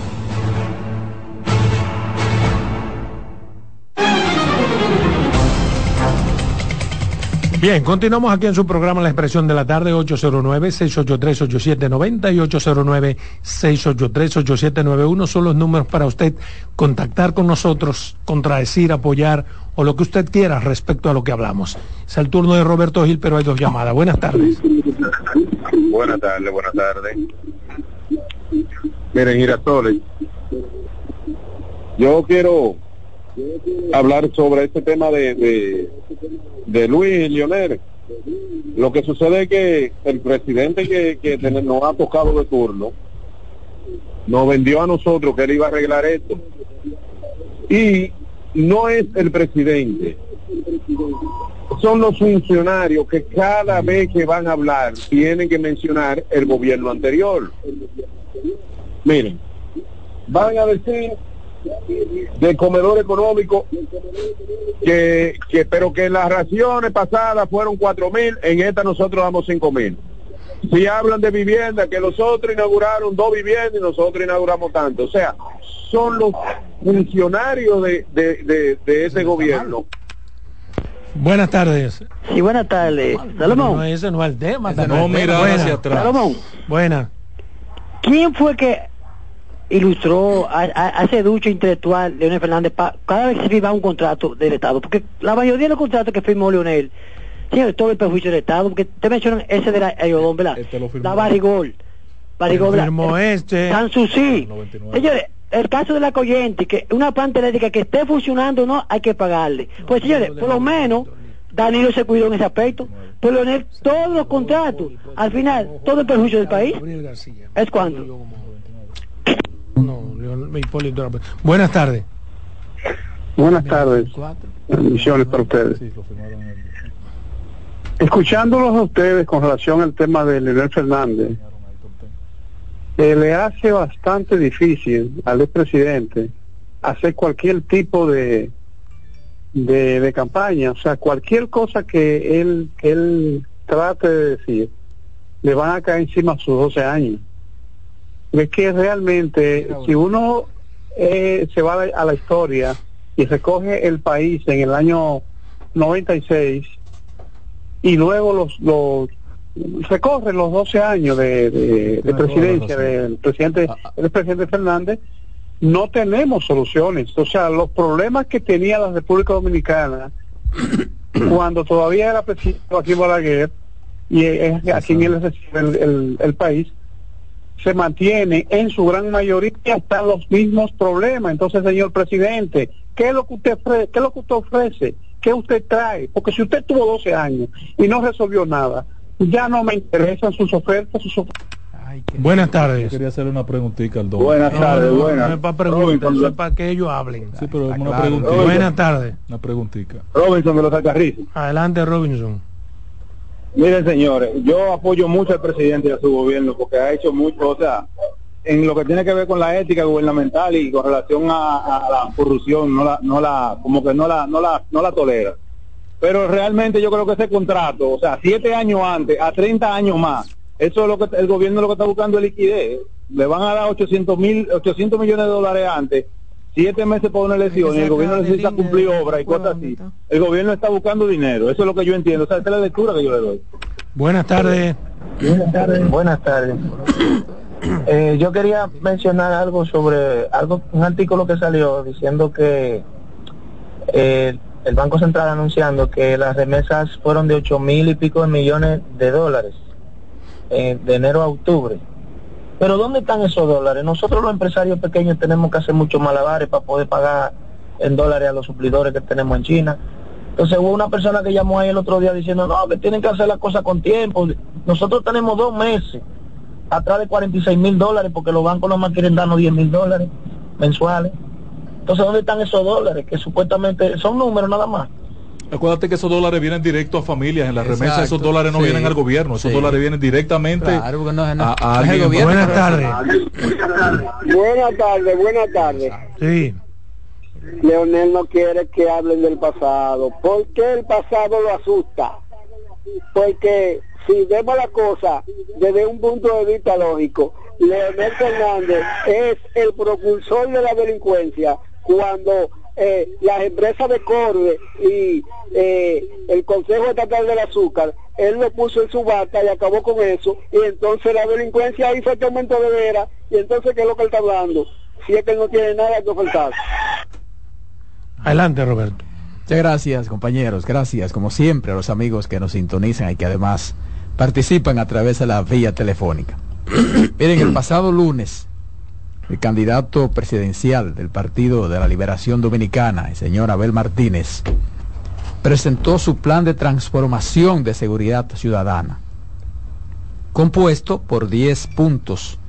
Bien, continuamos aquí en su programa La Expresión de la Tarde, 809-683-8790 y 809-683-8791 son los números para usted contactar con nosotros, contradecir, apoyar o lo que usted quiera respecto a lo que hablamos. Es el turno de Roberto Gil, pero hay dos llamadas. Buenas tardes. Buenas tardes, buenas tardes. Miren, Girasoles, yo quiero hablar sobre este tema de, de, Luis y Lionel. Lo que sucede es que el presidente que, que nos ha tocado de turno nos vendió a nosotros que él iba a arreglar esto. Y no es el presidente, son los funcionarios que cada vez que van a hablar tienen que mencionar el gobierno anterior. Miren, van a decir del comedor económico que, que pero que las raciones pasadas fueron cuatro mil en esta nosotros damos cinco mil si hablan de vivienda que los otros inauguraron dos viviendas y nosotros inauguramos tanto o sea son los funcionarios de, de, de, ese gobierno Buenas tardes. Sí, buenas tardes. Salomón. No, ese no es el tema. No, mira hacia atrás. Salomón. Buena. ¿Quién fue que ilustró ese ducho intelectual Leonel Fernández cada vez que se firma un contrato del Estado, porque la mayoría de los contratos que firmó Leonel tiene todo el perjuicio del Estado, porque te mencionan ese de la Ayodón, ¿verdad? Este la Barigol, Barigol, firmó este. Sanssouci. Señores, el caso de la corriente, que una planta eléctrica que esté funcionando no, hay que pagarle. Pues señores, por lo menos Danilo se cuidó en ese aspecto. Por Leonel, todos los contratos, al final, todo el perjuicio del país, es cuando. Buenas tardes. Buenas tardes. Bendiciones para ustedes. Escuchándolos a ustedes con relación al tema de Leonel Fernández, eh, le hace bastante difícil al expresidente hacer cualquier tipo de, de, de campaña, o sea, cualquier cosa que él, que él trate de decir, le van a caer encima sus 12 años es que realmente si uno eh, se va a la, historia y recoge el país en el año 96 y luego los, los recorre los 12 años de, presidencia del presidente, ah, ah. el presidente Fernández, no tenemos soluciones. O sea, los problemas que tenía la República Dominicana cuando todavía era presidente Joaquín Balaguer y es a quien él el, el país, se mantiene en su gran mayoría hasta los mismos problemas. Entonces, señor presidente, ¿qué es lo que usted ofrece? ¿Qué es lo que usted ofrece? ¿Qué usted trae? Porque si usted tuvo 12 años y no resolvió nada, ya no me interesan sus ofertas, sus Buenas tardes. Yo quería hacerle una preguntita al doctor. Buenas tardes, buenas. No es para preguntar, es para que ellos hablen. Sí, pero una preguntita. Buenas tardes. Una preguntita. Robinson de los Alcarrizos. Adelante, Robinson. Miren, señores, yo apoyo mucho al presidente y a su gobierno porque ha hecho mucho, o sea, en lo que tiene que ver con la ética gubernamental y con relación a, la corrupción, no la, no la, como que no la, no la, no la tolera. Pero realmente yo creo que ese contrato, o sea, siete años antes, a 30 años más, eso es lo que el gobierno lo que está buscando es liquidez. Le van a dar 800 mil, 800 millones de dólares antes siete meses por una elección y el gobierno necesita cumplir obra y cosas así. El gobierno está buscando dinero, eso es lo que yo entiendo, o sea, esa es la lectura que yo le doy. Buenas tardes. Buenas tardes. Buenas tardes. Eh, yo quería mencionar algo sobre algo un artículo que salió diciendo que eh, el Banco Central anunciando que las remesas fueron de 8 mil y pico de millones de dólares eh, de enero a octubre. Pero ¿dónde están esos dólares? Nosotros los empresarios pequeños tenemos que hacer muchos malabares para poder pagar en dólares a los suplidores que tenemos en China. Entonces hubo una persona que llamó ahí el otro día diciendo, no, que tienen que hacer las cosas con tiempo. Nosotros tenemos dos meses atrás de 46 mil dólares porque los bancos nomás quieren darnos 10 mil dólares mensuales. Entonces, ¿dónde están esos dólares? Que supuestamente son números nada más. Acuérdate que esos dólares vienen directo a familias. En la remesa esos dólares no vienen al gobierno. Esos dólares vienen directamente a, gobierno. Buenas tardes. Buenas tardes, buenas tardes. Sí. Leonel no quiere que hablen del pasado. ¿Por qué el pasado lo asusta? Porque si vemos la cosa desde un punto de vista lógico, Leonel Fernández es el propulsor de la delincuencia cuando eh, las empresas de Corbe y eh, el Consejo Estatal del Azúcar, él lo puso en su bata y acabó con eso, y entonces la delincuencia hizo este aumento de veras, y entonces ¿qué es lo que él está hablando? Si es que no tiene nada que ofertar. Adelante, Roberto. Muchas gracias, compañeros. Gracias, como siempre, a los amigos que nos sintonizan y que además participan a través de la vía telefónica. Miren, el pasado lunes, el candidato presidencial del Partido de la Liberación Dominicana, el señor Abel Martínez, presentó su plan de transformación de seguridad ciudadana, compuesto por 10 puntos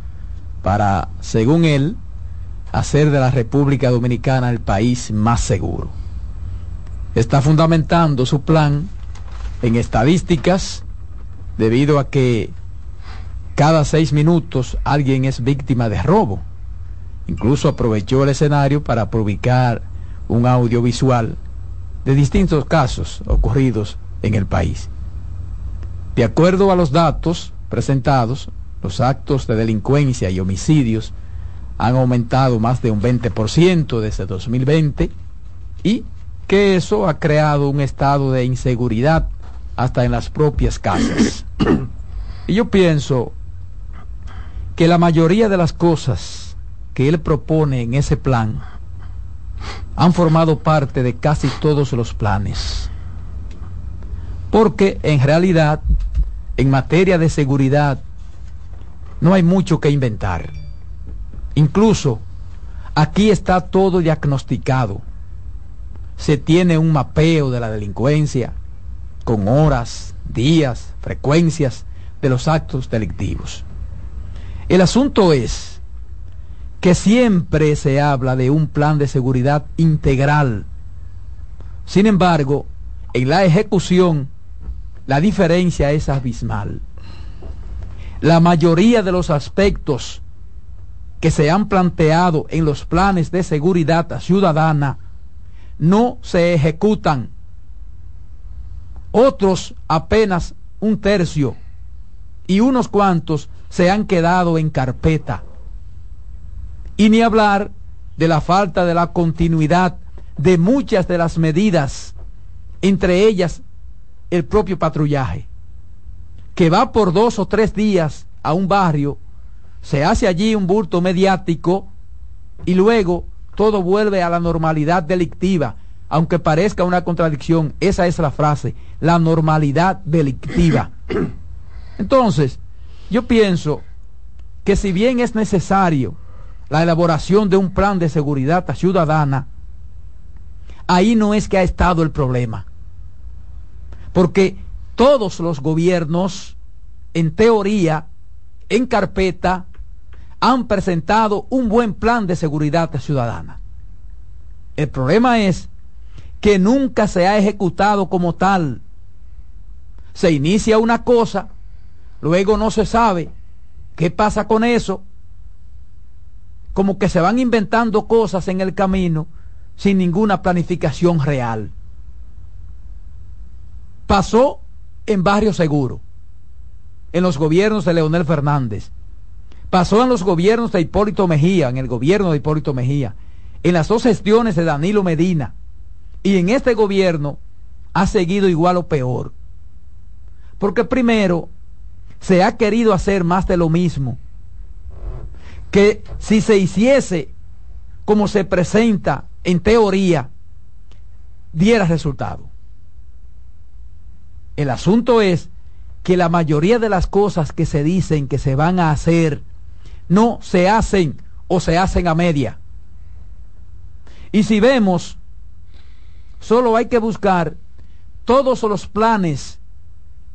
para, según él, hacer de la República Dominicana el país más seguro. Está fundamentando su plan en estadísticas debido a que cada seis minutos alguien es víctima de robo. Incluso aprovechó el escenario para publicar un audiovisual de distintos casos ocurridos en el país. De acuerdo a los datos presentados, los actos de delincuencia y homicidios han aumentado más de un 20% desde 2020 y que eso ha creado un estado de inseguridad hasta en las propias casas. y yo pienso que la mayoría de las cosas que él propone en ese plan han formado parte de casi todos los planes. Porque en realidad, en materia de seguridad, no hay mucho que inventar. Incluso aquí está todo diagnosticado. Se tiene un mapeo de la delincuencia con horas, días, frecuencias de los actos delictivos. El asunto es que siempre se habla de un plan de seguridad integral. Sin embargo, en la ejecución, la diferencia es abismal. La mayoría de los aspectos que se han planteado en los planes de seguridad ciudadana no se ejecutan. Otros apenas un tercio y unos cuantos se han quedado en carpeta. Y ni hablar de la falta de la continuidad de muchas de las medidas, entre ellas el propio patrullaje, que va por dos o tres días a un barrio, se hace allí un bulto mediático y luego todo vuelve a la normalidad delictiva, aunque parezca una contradicción, esa es la frase, la normalidad delictiva. Entonces, yo pienso que si bien es necesario la elaboración de un plan de seguridad ciudadana, ahí no es que ha estado el problema. Porque todos los gobiernos, en teoría, en carpeta, han presentado un buen plan de seguridad ciudadana. El problema es que nunca se ha ejecutado como tal. Se inicia una cosa luego no se sabe qué pasa con eso, como que se van inventando cosas en el camino sin ninguna planificación real. Pasó en Barrio Seguro, en los gobiernos de Leonel Fernández, pasó en los gobiernos de Hipólito Mejía, en el gobierno de Hipólito Mejía, en las dos gestiones de Danilo Medina, y en este gobierno ha seguido igual o peor. Porque primero se ha querido hacer más de lo mismo. Que si se hiciese como se presenta en teoría, diera resultado. El asunto es que la mayoría de las cosas que se dicen que se van a hacer no se hacen o se hacen a media. Y si vemos, solo hay que buscar todos los planes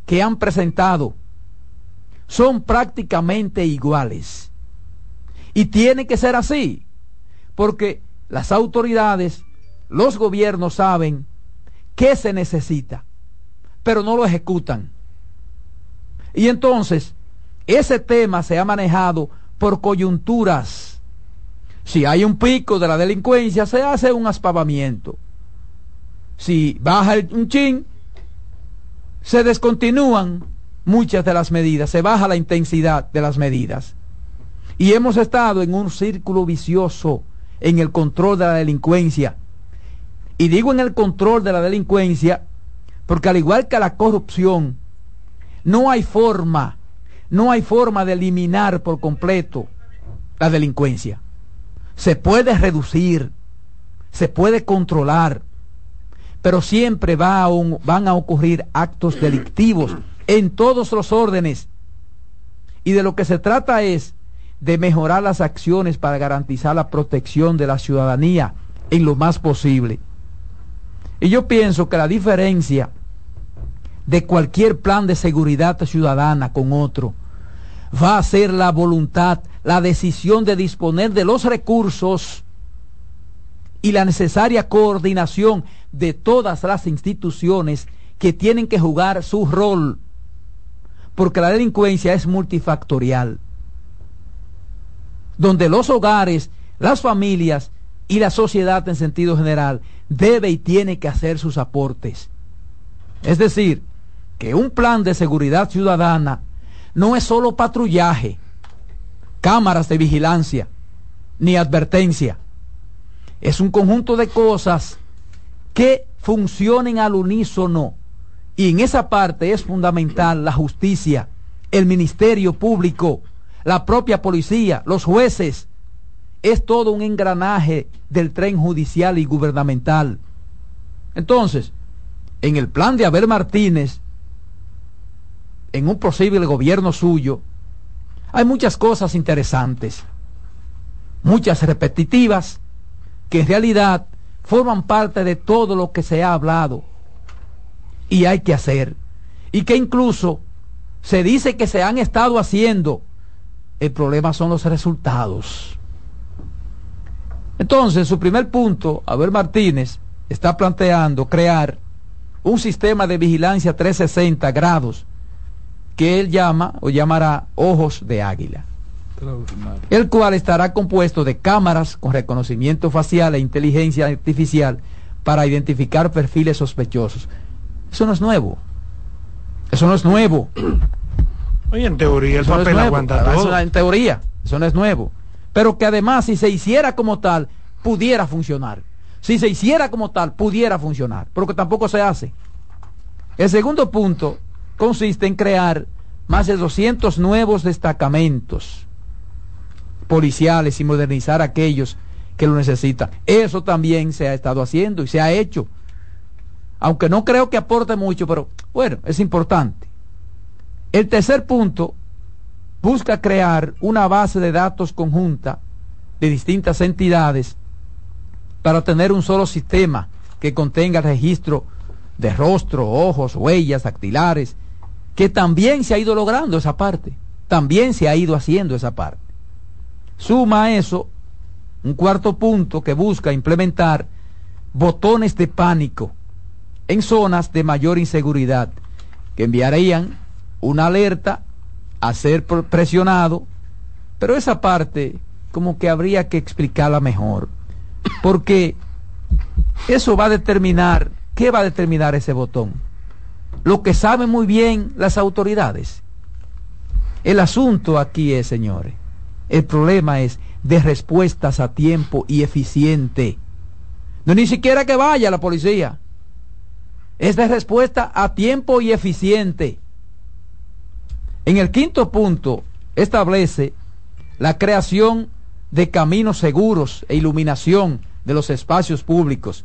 que han presentado. Son prácticamente iguales. Y tiene que ser así, porque las autoridades, los gobiernos saben qué se necesita, pero no lo ejecutan. Y entonces, ese tema se ha manejado por coyunturas. Si hay un pico de la delincuencia, se hace un aspavamiento. Si baja un chin, se descontinúan muchas de las medidas, se baja la intensidad de las medidas. Y hemos estado en un círculo vicioso en el control de la delincuencia. Y digo en el control de la delincuencia porque al igual que la corrupción, no hay forma, no hay forma de eliminar por completo la delincuencia. Se puede reducir, se puede controlar, pero siempre va van a ocurrir actos delictivos en todos los órdenes. Y de lo que se trata es de mejorar las acciones para garantizar la protección de la ciudadanía en lo más posible. Y yo pienso que la diferencia de cualquier plan de seguridad ciudadana con otro va a ser la voluntad, la decisión de disponer de los recursos y la necesaria coordinación de todas las instituciones que tienen que jugar su rol, porque la delincuencia es multifactorial donde los hogares, las familias y la sociedad en sentido general debe y tiene que hacer sus aportes. Es decir, que un plan de seguridad ciudadana no es solo patrullaje, cámaras de vigilancia, ni advertencia. Es un conjunto de cosas que funcionen al unísono. Y en esa parte es fundamental la justicia, el ministerio público, la propia policía, los jueces. Es todo un engranaje del tren judicial y gubernamental. Entonces, en el plan de Abel Martínez, en un posible gobierno suyo, hay muchas cosas interesantes, muchas repetitivas, que en realidad forman parte de todo lo que se ha hablado y hay que hacer, y que incluso se dice que se han estado haciendo el problema son los resultados. Entonces, su primer punto, Abel Martínez está planteando crear un sistema de vigilancia 360 grados que él llama o llamará ojos de águila, el cual estará compuesto de cámaras con reconocimiento facial e inteligencia artificial para identificar perfiles sospechosos. Eso no es nuevo. Eso no es nuevo. Oye, en teoría el papel aguanta todo. en teoría, eso no es nuevo. Pero que además, si se hiciera como tal, pudiera funcionar. Si se hiciera como tal, pudiera funcionar. Pero que tampoco se hace. El segundo punto consiste en crear más de 200 nuevos destacamentos policiales y modernizar aquellos que lo necesitan. Eso también se ha estado haciendo y se ha hecho. Aunque no creo que aporte mucho, pero bueno, es importante. El tercer punto busca crear una base de datos conjunta de distintas entidades para tener un solo sistema que contenga el registro de rostro, ojos, huellas, dactilares, que también se ha ido logrando esa parte, también se ha ido haciendo esa parte. Suma eso un cuarto punto que busca implementar botones de pánico en zonas de mayor inseguridad que enviarían una alerta a ser presionado, pero esa parte como que habría que explicarla mejor, porque eso va a determinar, ¿qué va a determinar ese botón? Lo que saben muy bien las autoridades. El asunto aquí es, señores, el problema es de respuestas a tiempo y eficiente. No ni siquiera que vaya la policía. Es de respuesta a tiempo y eficiente. En el quinto punto establece la creación de caminos seguros e iluminación de los espacios públicos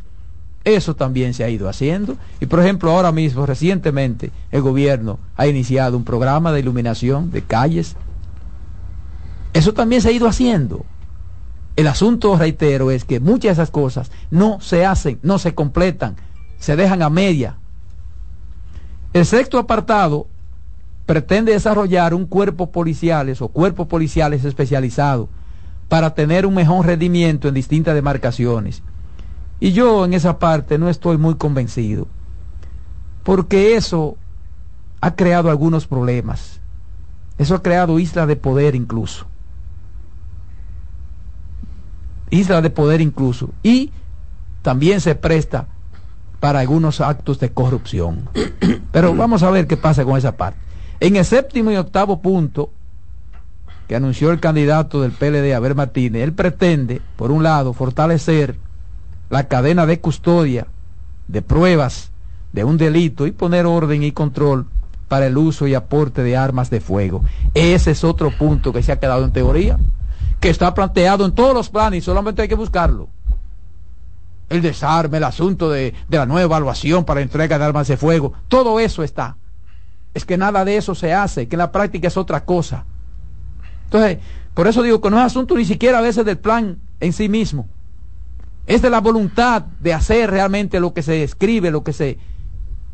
Eso también se ha ido haciendo. Y por ejemplo, ahora mismo, recientemente, el gobierno ha iniciado un programa de iluminación de calles. Eso también se ha ido haciendo. El asunto, reitero, es que muchas de esas cosas no se hacen, no se completan, se dejan a media. El sexto apartado pretende desarrollar un cuerpo policiales o cuerpos policiales especializados para tener un mejor rendimiento en distintas demarcaciones. Y yo en esa parte no estoy muy convencido, porque eso ha creado algunos problemas. Eso ha creado islas de poder incluso. Islas de poder incluso. Y también se presta para algunos actos de corrupción. Pero vamos a ver qué pasa con esa parte. En el séptimo y octavo punto, que anunció el candidato del PLD, Abel Martínez, él pretende, por un lado, fortalecer la cadena de custodia de pruebas de un delito y poner orden y control para el uso y aporte de armas de fuego. Ese es otro punto que se ha quedado en teoría, que está planteado en todos los planes y solamente hay que buscarlo. El desarme, el asunto de, de la nueva evaluación para entrega de armas de fuego, todo eso está. Es que nada de eso se hace, que en la práctica es otra cosa. Entonces, por eso digo que no es asunto ni siquiera a veces del plan en sí mismo. Es de la voluntad de hacer realmente lo que se escribe, lo que se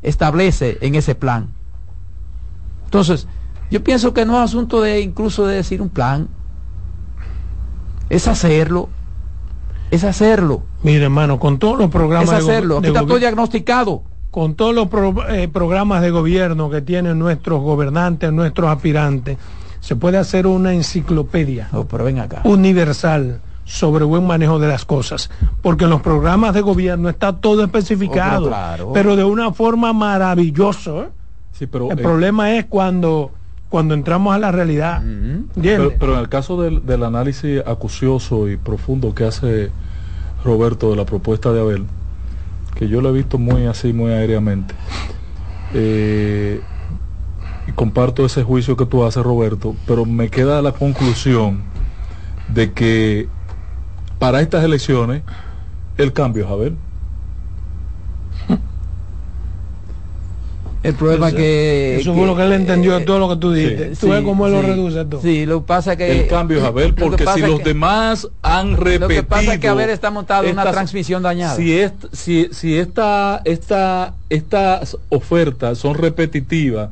establece en ese plan. Entonces, yo pienso que no es asunto de incluso de decir un plan. Es hacerlo. Es hacerlo. Mire, hermano, con todos los programas. Es hacerlo. Aquí está todo diagnosticado. Con todos los eh, programas de gobierno que tienen nuestros gobernantes, nuestros aspirantes se puede hacer una enciclopedia oh, universal sobre buen manejo de las cosas, porque en los programas de gobierno está todo especificado, oh, pero, de una forma maravillosa. ¿eh? el eh, problema es cuando cuando entramos a la realidad. pero, en el caso del, análisis acucioso y profundo que hace Roberto de la propuesta de Abel, que yo lo he visto muy así, muy aéreamente, eh, y comparto ese juicio que tú haces, Roberto, pero me queda la conclusión de que para estas elecciones el cambio es a ver. El problema es que... Eso fue lo que él entendió de todo lo que tú dijiste. tú ves cómo él lo reduce todo. Sí, lo que pasa que... El cambio es a ver, porque si los demás han repetido... Lo que pasa es que Abel está montado en una transmisión dañada. Si, si, si esta, esta, estas ofertas son repetitivas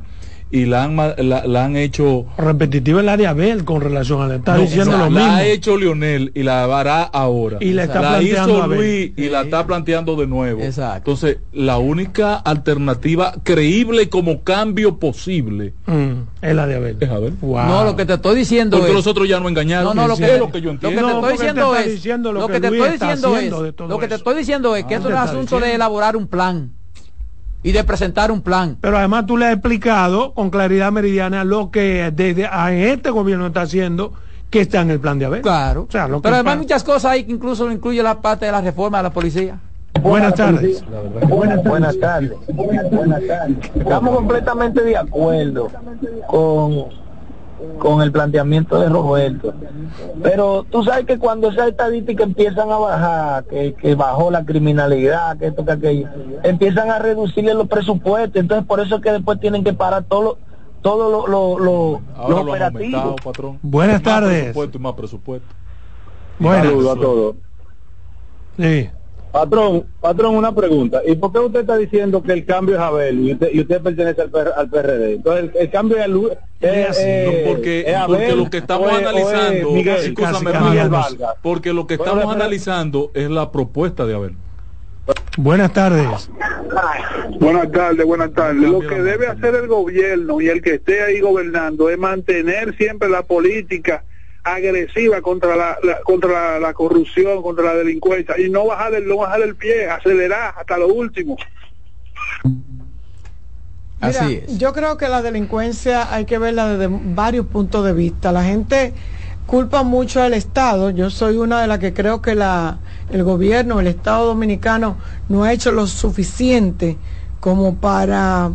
y la han, la, han hecho repetitiva el área Abel con relación a la está diciendo lo mismo. la ha hecho Lionel y la hará ahora. Y la está planteando hizo Luis y la está planteando de nuevo. Exacto. entonces la única alternativa creíble como cambio posible mm, es la de Abel. es Abel. No lo que te estoy diciendo porque los otros ya no engañaron. No, no lo que, es lo que yo entiendo lo que te estoy diciendo es lo que te estoy diciendo es lo que te estoy diciendo es que esto es un asunto de elaborar un plan y de presentar un plan. Pero además tú le has explicado con claridad meridiana lo que desde este gobierno está haciendo que está en el plan de Abel. Claro. Pero además muchas cosas hay que incluso incluye la parte de la reforma de la policía. Buenas tardes. Buenas, buenas tardes. Estamos completamente de acuerdo con con el planteamiento de Roberto. Pero tú sabes que cuando esas estadísticas empiezan a bajar, que, que bajó la criminalidad, que esto, que aquello, empiezan a reducirle los presupuestos. Entonces por eso es que después tienen que parar todo lo, todo lo, lo, lo, operativo. Buenas tardes. más presupuesto. Buenas. a todos. Sí. Patrón, patrón, una pregunta. ¿Y por qué usted está diciendo que el cambio es Abel y usted, y usted pertenece al, al PRD? Entonces, el, cambio es, es, eh, porque, porque lo que estamos analizando, Miguel, porque lo que estamos analizando es la propuesta de Abel. Buenas tardes. Buenas tardes, buenas tardes. Lo que debe hacer el gobierno y el que esté ahí gobernando es mantener siempre la política agresiva contra la, contra la, corrupción, contra la delincuencia y no bajar el, no bajar el pie, acelerar hasta lo último. Así es. Yo creo que la delincuencia hay que verla desde varios puntos de vista. La gente culpa mucho al Estado. Yo soy una de las que creo que la, el gobierno, el Estado dominicano no ha hecho lo suficiente como para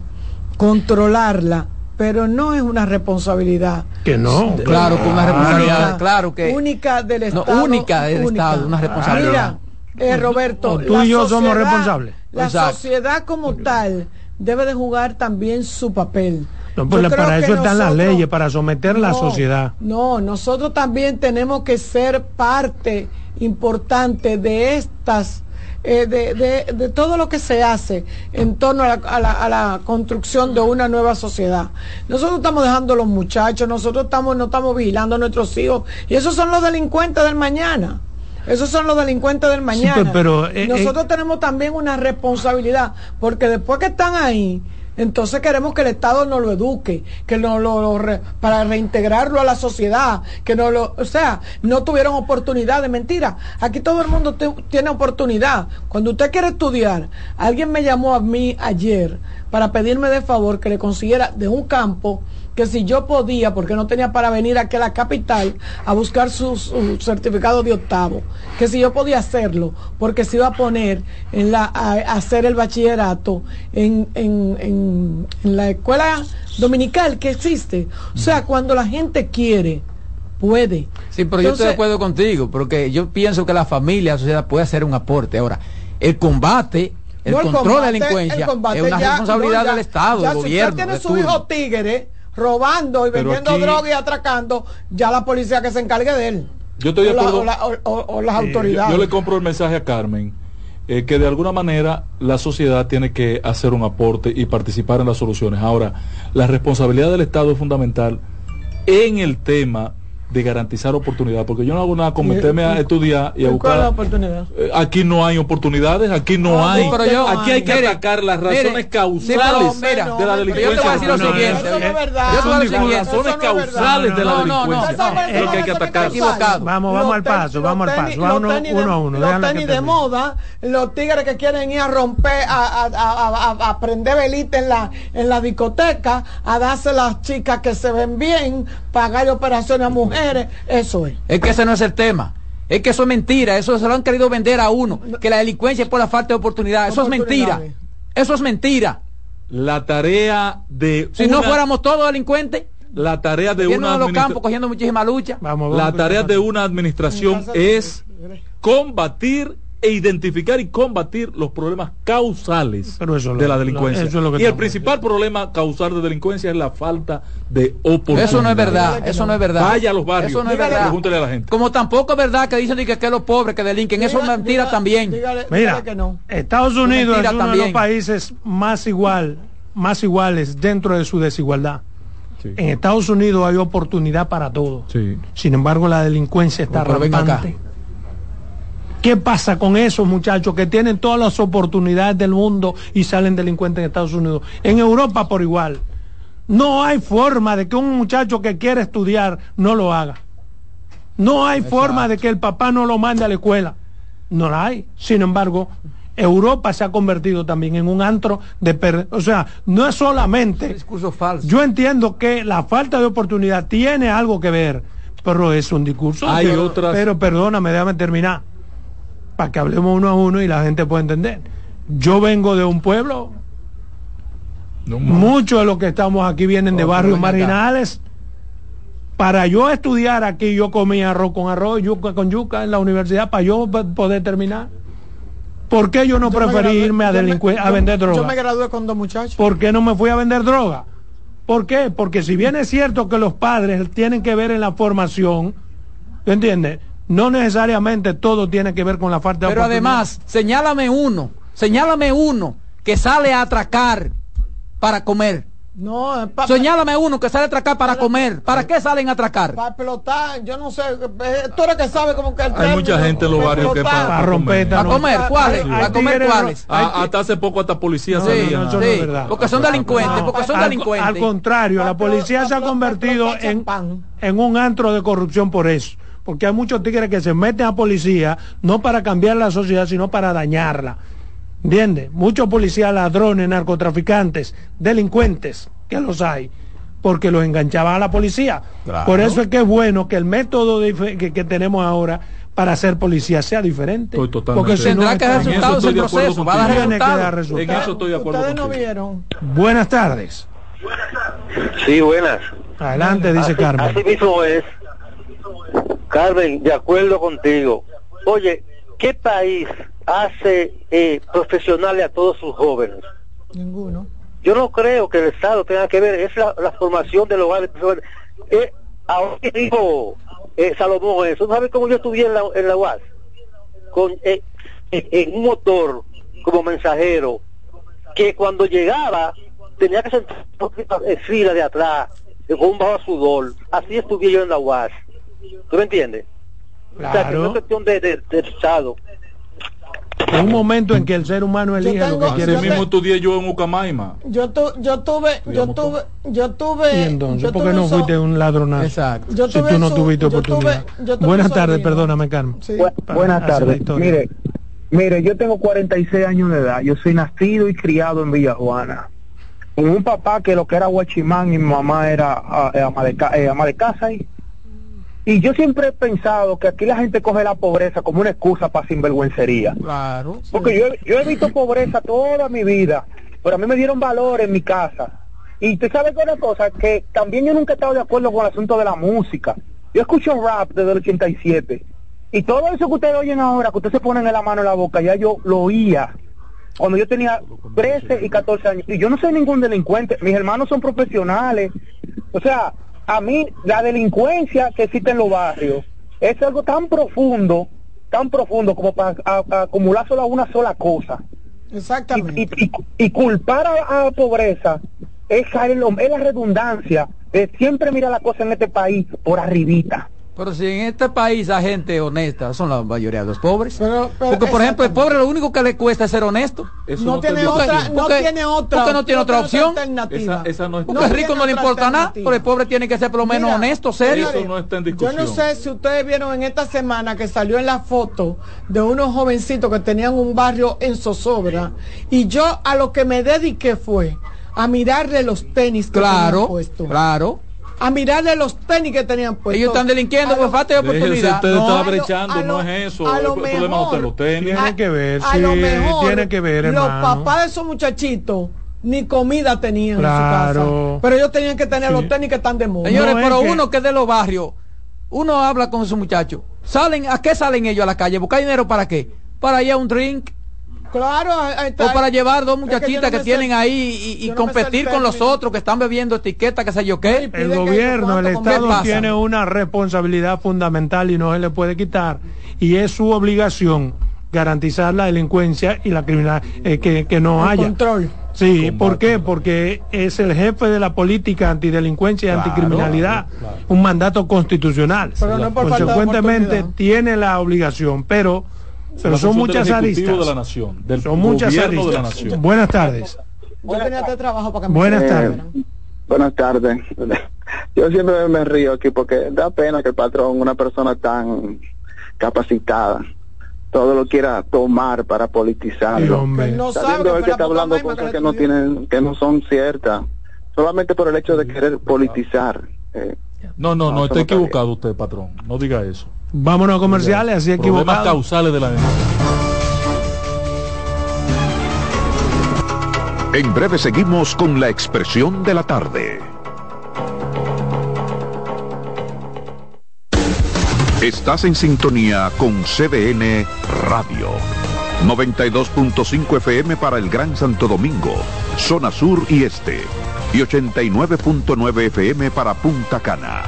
controlarla pero no es una responsabilidad. Que no. Claro, que una responsabilidad, claro que. Única del Estado. única del Estado, una responsabilidad. Mira, eh, Roberto. tú y yo somos responsables. la sociedad como tal debe de jugar también su papel. No, pues para eso están las leyes, para someter a la sociedad. No, nosotros también tenemos que ser parte importante de estas eh, de, todo lo que se hace en torno a la, construcción de una nueva sociedad. Nosotros estamos dejando a los muchachos, nosotros estamos, no estamos vigilando a nuestros hijos, y esos son los delincuentes del mañana. Esos son los delincuentes del mañana. pero, eh, nosotros eh, tenemos también una responsabilidad, porque después que están ahí, entonces queremos que el Estado nos lo eduque, que no lo, para reintegrarlo a la sociedad, que no lo, o sea, no tuvieron oportunidad de mentira. Aquí todo el mundo tiene oportunidad. Cuando usted quiere estudiar, alguien me llamó a mí ayer para pedirme de favor que le consiguiera de un campo que si yo podía, porque no tenía para venir aquí a la capital a buscar su, certificado de octavo, que si yo podía hacerlo, porque se iba a poner en la, a, hacer el bachillerato en, en, en, la escuela dominical que existe. O sea, cuando la gente quiere, puede. Sí, pero yo estoy de acuerdo contigo, porque yo pienso que la familia, la sociedad puede hacer un aporte. Ahora, el combate el control de la delincuencia es una responsabilidad del Estado, del gobierno. Si usted tiene su hijo tigre, robando y vendiendo droga y atracando, ya la policía que se encargue de él. Yo estoy de acuerdo. O, las autoridades. Yo le compro el mensaje a Carmen. Eh, que de alguna manera la sociedad tiene que hacer un aporte y participar en las soluciones. Ahora, la responsabilidad del Estado es fundamental en el tema de garantizar oportunidad, porque yo no hago nada con meterme a estudiar y a buscar. la oportunidad? Eh, aquí no hay oportunidades, aquí no hay. aquí hay que atacar las razones causales de la delincuencia. Yo te voy a decir lo siguiente. Eso no es verdad. Las razones causales de la delincuencia. Es lo que hay que atacar. Vamos, vamos al paso, vamos al paso. Vamos uno a uno. Los tenis de moda, los tigres que quieren ir a romper, a prender velita en la en la discoteca, a darse las chicas que se ven bien, pagar operaciones a mujeres eso es. Es que ese no es el tema. Es que eso es mentira, eso se lo han querido vender a uno, que la delincuencia es por la falta de oportunidad. Eso es mentira. Eso es mentira. La tarea de... Si no fuéramos todos delincuentes, la tarea de una los cogiendo muchísima lucha. la tarea de una administración es combatir e identificar y combatir los problemas causales de la delincuencia. y el principal problema causal de delincuencia es la falta de oportunidad. Eso no es verdad, eso no es verdad. Vaya a los barrios, eso no es verdad. Pregúntele a la gente. Como tampoco es verdad que dicen que, que los pobres que delinquen, eso es mentira también. Mira, Estados Unidos es, uno de los países más igual, más iguales dentro de su desigualdad. En Estados Unidos hay oportunidad para todo. Sin embargo, la delincuencia está rampante. ¿Qué pasa con esos muchachos que tienen todas las oportunidades del mundo y salen delincuentes en Estados Unidos? En Europa por igual. No hay forma de que un muchacho que quiere estudiar no lo haga. No hay forma de que el papá no lo mande a la escuela. No la hay. Sin embargo, Europa se ha convertido también en un antro de o sea, no es solamente discurso falso. Yo entiendo que la falta de oportunidad tiene algo que ver, pero es un discurso. Hay otras Pero perdóname, déjame terminar para que hablemos uno a uno y la gente pueda entender. Yo vengo de un pueblo, muchos de los que estamos aquí vienen de barrios marginales. Para yo estudiar aquí, yo comía arroz con arroz, yuca con yuca en la universidad, para yo poder terminar. ¿Por qué yo no preferí irme a, delincuir, a vender droga? Yo me gradué con dos muchachos. ¿Por qué no me fui a vender droga? ¿Por qué? Porque si bien es cierto que los padres tienen que ver en la formación, ¿entiendes? No necesariamente todo tiene que ver con la falta de Pero además, señálame uno, señálame uno que sale a atracar para comer. No, Señálame uno que sale a atracar para comer. ¿Para qué salen a atracar? Para pelotar, yo no sé. Eh, tú eres que sabe como que el Hay mucha gente en los barrios que para, para romper. ¿Para comer? ¿Cuáles? ¿Para comer cuáles? hasta hace poco hasta policía salía. porque son delincuentes, porque son delincuentes. Al contrario, la policía se ha convertido en, en un antro de corrupción por eso porque hay muchos tigres que se meten a policía no para cambiar la sociedad, sino para dañarla. ¿Entiendes? Muchos policías ladrones, narcotraficantes, delincuentes, que los hay, porque los enganchaban a la policía. Por eso es que es bueno que el método que, tenemos ahora para ser policía sea diferente. porque tendrá que dar resultados el proceso, va a dar resultados. En eso estoy de acuerdo. Ustedes no vieron. Buenas tardes. Sí, buenas. Adelante, dice Carmen. Así mismo es. Carmen, de acuerdo contigo. Oye, ¿qué país hace eh, profesionales a todos sus jóvenes? Ninguno. Yo no creo que el Estado tenga que ver, es la, formación de los hogares. Eh, ahora dijo eh, Salomón eso, ¿sabes cómo yo estuve en la, en la UAS? Con, eh, en un motor como mensajero, que cuando llegaba tenía que sentar en fila de atrás, con un bajo sudor. Así estuve yo en la UAS. ¿Tú me entiendes? Claro. O sea, que no es cuestión de, de, de Estado. un momento en que el ser humano elige lo que quiere. Así mismo estudié yo en Ucamaima. Yo, tu, yo tuve, yo tuve, yo tuve. ¿Y entonces por qué no fuiste un ladronazo? Exacto. Yo si tú no tuviste oportunidad. Buenas tardes, perdóname, Carmen. Sí. buenas tardes. Mire, mire, yo tengo 46 años de edad. Yo soy nacido y criado en Villa Juana. Con un papá que lo que era guachimán y mi mamá era uh, ama, de, eh, ama de casa y y yo siempre he pensado que aquí la gente coge la pobreza como una excusa para sinvergüencería. Claro. Porque yo, yo he visto pobreza toda mi vida, pero a mí me dieron valor en mi casa. Y tú sabes una cosa, que también yo nunca he estado de acuerdo con el asunto de la música. Yo escucho rap desde el 87. Y todo eso que ustedes oyen ahora, que ustedes se ponen en la mano en la boca, ya yo lo oía cuando yo tenía 13 y 14 años. Y yo no soy ningún delincuente, mis hermanos son profesionales. O sea, a mí la delincuencia que existe en los barrios es algo tan profundo, tan profundo como para acumular solo una sola cosa. Exactamente. Y, culpar a, la pobreza es, es la redundancia de siempre mirar la cosa en este país por arribita. Pero si en este país hay gente honesta, son la mayoría de los pobres. porque, por ejemplo, el pobre lo único que le cuesta es ser honesto. no, tiene otra, no tiene otra. Porque no tiene otra opción. Esa, no porque el rico no le importa nada, pero el pobre tiene que ser por lo menos honesto, serio. Eso no está en discusión. Yo no sé si ustedes vieron en esta semana que salió en la foto de unos jovencitos que tenían un barrio en zozobra. Y yo a lo que me dediqué fue a mirarle los tenis que claro, puesto. Claro a mirarle los tenis que tenían puestos. Ellos están delinquiendo por falta de oportunidad. Usted no, está brechando, no es eso. A lo el mejor, los tenis. Tiene que ver, sí, lo mejor, tiene que ver, hermano. Los papás de esos muchachitos ni comida tenían en su casa. Pero ellos tenían que tener los tenis que están de moda. Señores, pero uno que es de los barrios, uno habla con esos muchachos. ¿Salen, ¿A qué salen ellos a la calle? ¿Buscar dinero para qué? Para ir a un drink, Claro, o para llevar dos muchachitas que, tienen ahí y, competir con los otros que están bebiendo etiqueta, que sé yo qué. El gobierno, el Estado tiene una responsabilidad fundamental y no se le puede quitar. Y es su obligación garantizar la delincuencia y la criminalidad, eh, que, que, no haya. control. Sí, ¿por qué? Porque es el jefe de la política antidelincuencia y anticriminalidad, un mandato constitucional. Consecuentemente tiene la obligación, pero pero son muchas aristas. De la nación, del son muchas aristas. De la nación. Buenas tardes. trabajo para Buenas tardes. buenas tardes. Yo siempre me río aquí porque da pena que el patrón, una persona tan capacitada, todo lo quiera tomar para politizarlo. No Sabiendo él que está hablando cosas que no tienen, que no son ciertas, solamente por el hecho de querer politizar. Eh, no, no, no, está equivocado usted, patrón. No diga eso. Vámonos a comerciales, así equivocado. causales de la En breve seguimos con la expresión de la tarde. Estás en sintonía con CDN Radio. 92.5 FM para el Gran Santo Domingo, zona sur y este. Y 89.9 FM para Punta Cana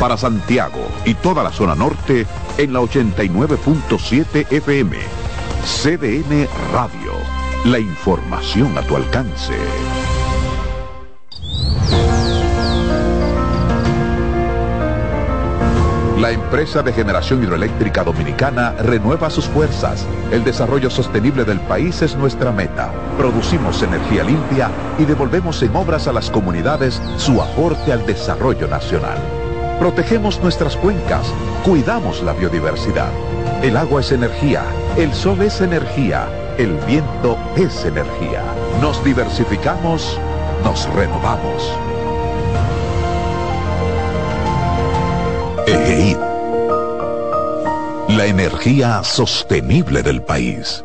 para Santiago y toda la zona norte en la 89.7 FM. CDN Radio. La información a tu alcance. La empresa de generación hidroeléctrica dominicana renueva sus fuerzas. El desarrollo sostenible del país es nuestra meta. Producimos energía limpia y devolvemos en obras a las comunidades su aporte al desarrollo nacional. Protegemos nuestras cuencas, cuidamos la biodiversidad. El agua es energía, el sol es energía, el viento es energía. Nos diversificamos, nos renovamos. EGEID. La energía sostenible del país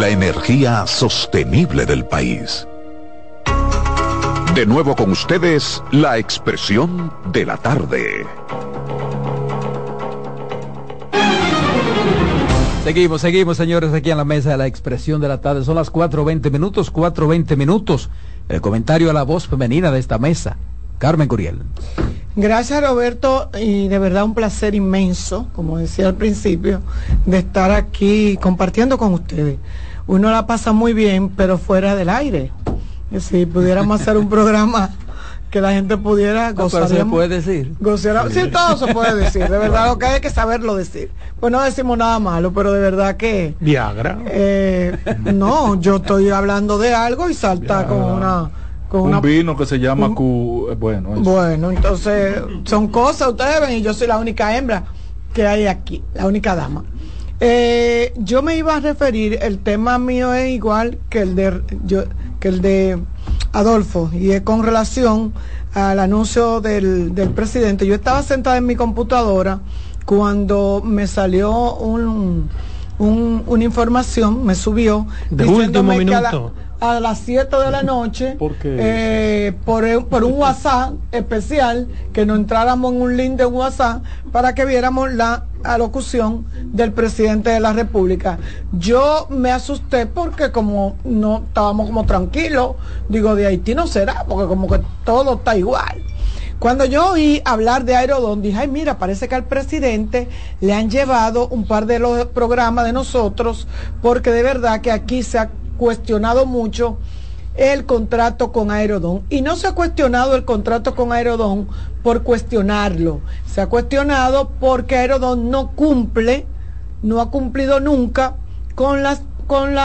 La energía sostenible del país. De nuevo con ustedes, la expresión de la tarde. Seguimos, seguimos, señores, aquí en la mesa de la expresión de la tarde. Son las 4.20 minutos, 4.20 minutos. El comentario a la voz femenina de esta mesa. Carmen Curiel. Gracias Roberto y de verdad un placer inmenso, como decía al principio, de estar aquí compartiendo con ustedes. Uno la pasa muy bien, pero fuera del aire. Si pudiéramos hacer un programa que la gente pudiera gozar. se puede decir. sí, todo se puede decir. De verdad, lo que hay que saberlo decir. Pues no decimos nada malo, pero de verdad que. Viagra. Eh, no, yo estoy hablando de algo y salta con una un vino que se llama Q, eh, bueno. Bueno, entonces son cosas, ustedes ven, y yo soy la única hembra que hay aquí, la única dama. Eh, yo me iba a referir, el tema mío es igual que el de yo, que el de Adolfo, y es con relación al anuncio del, del presidente. Yo estaba sentada en mi computadora cuando me salió un, un, una información, me subió. De último minuto a las 7 de la noche eh, por, por, un WhatsApp especial, que nos entráramos en un link de WhatsApp para que viéramos la alocución del presidente de la República. Yo me asusté porque como no estábamos como tranquilos, digo, de Haití no será, porque como que todo está igual. Cuando yo oí hablar de Aerodón, dije, ay, mira, parece que al presidente le han llevado un par de los programas de nosotros, porque de verdad que aquí se ha cuestionado mucho el contrato con Aerodón. Y no se ha cuestionado el contrato con Aerodón por cuestionarlo. Se ha cuestionado porque Aerodón no cumple, no ha cumplido nunca con las con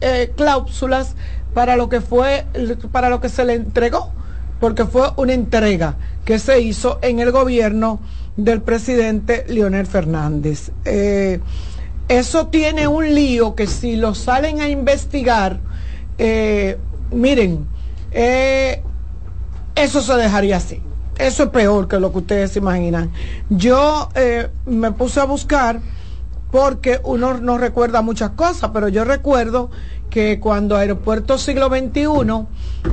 eh, cláusulas para lo que fue para lo que se le entregó, porque fue una entrega que se hizo en el gobierno del presidente Leonel Fernández. Eh, eso tiene un lío que si lo salen a investigar, eh, miren, eh, eso se dejaría así. Eso es peor que lo que ustedes imaginan. Yo eh, me puse a buscar porque uno no recuerda muchas cosas, pero yo recuerdo que cuando Aeropuerto Siglo XXI, un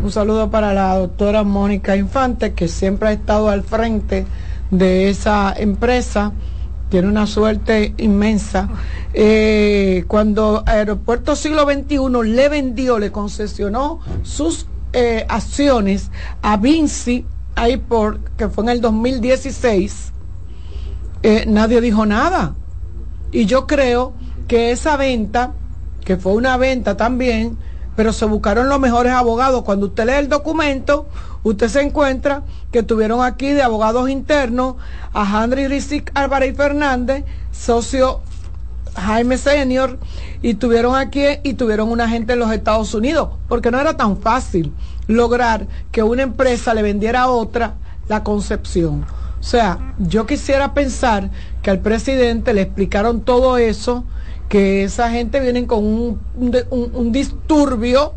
saludo para la doctora Mónica Infante, que siempre ha estado al frente de esa empresa, tiene una suerte inmensa. Eh, cuando Aeropuerto Siglo XXI le vendió, le concesionó sus eh, acciones a Vinci Airport, que fue en el 2016, eh, nadie dijo nada. Y yo creo que esa venta, que fue una venta también, pero se buscaron los mejores abogados. Cuando usted lee el documento, usted se encuentra que tuvieron aquí de abogados internos a Henry Rizik Álvarez Fernández, socio Jaime Senior, y tuvieron aquí y tuvieron una gente en los Estados Unidos, porque no era tan fácil lograr que una empresa le vendiera a otra la concepción. O sea, yo quisiera pensar que al presidente le explicaron todo eso que esa gente viene con un, un, disturbio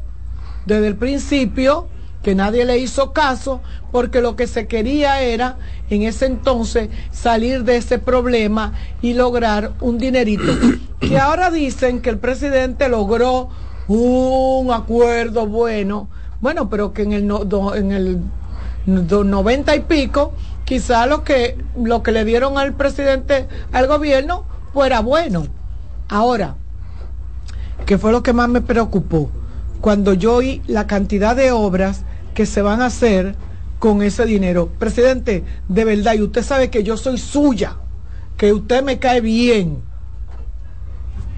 desde el principio, que nadie le hizo caso, porque lo que se quería era en ese entonces salir de ese problema y lograr un dinerito. que ahora dicen que el presidente logró un acuerdo bueno, bueno, pero que en el, en el 90 y pico, quizá lo que, lo que le dieron al presidente, al gobierno, fuera bueno. Ahora, ¿qué fue lo que más me preocupó? Cuando yo oí la cantidad de obras que se van a hacer con ese dinero. Presidente, de verdad, y usted sabe que yo soy suya, que usted me cae bien.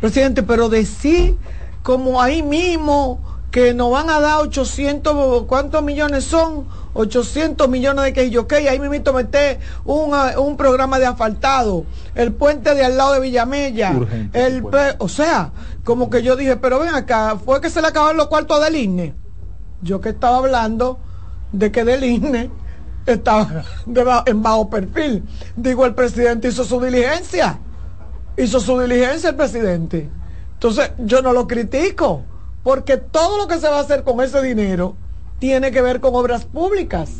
Presidente, pero decir como ahí mismo que nos van a dar 800, ¿cuántos millones son? 800 millones de que yo que ahí me meter un, un programa de asfaltado, el puente de al lado de Villamella, el o sea, como que yo dije, pero ven acá, fue que se le acabaron los cuartos del INE. Yo que estaba hablando de que del INE estaba en bajo perfil. Digo, el presidente hizo su diligencia. Hizo su diligencia el presidente. Entonces, yo no lo critico, porque todo lo que se va a hacer con ese dinero tiene que ver con obras públicas.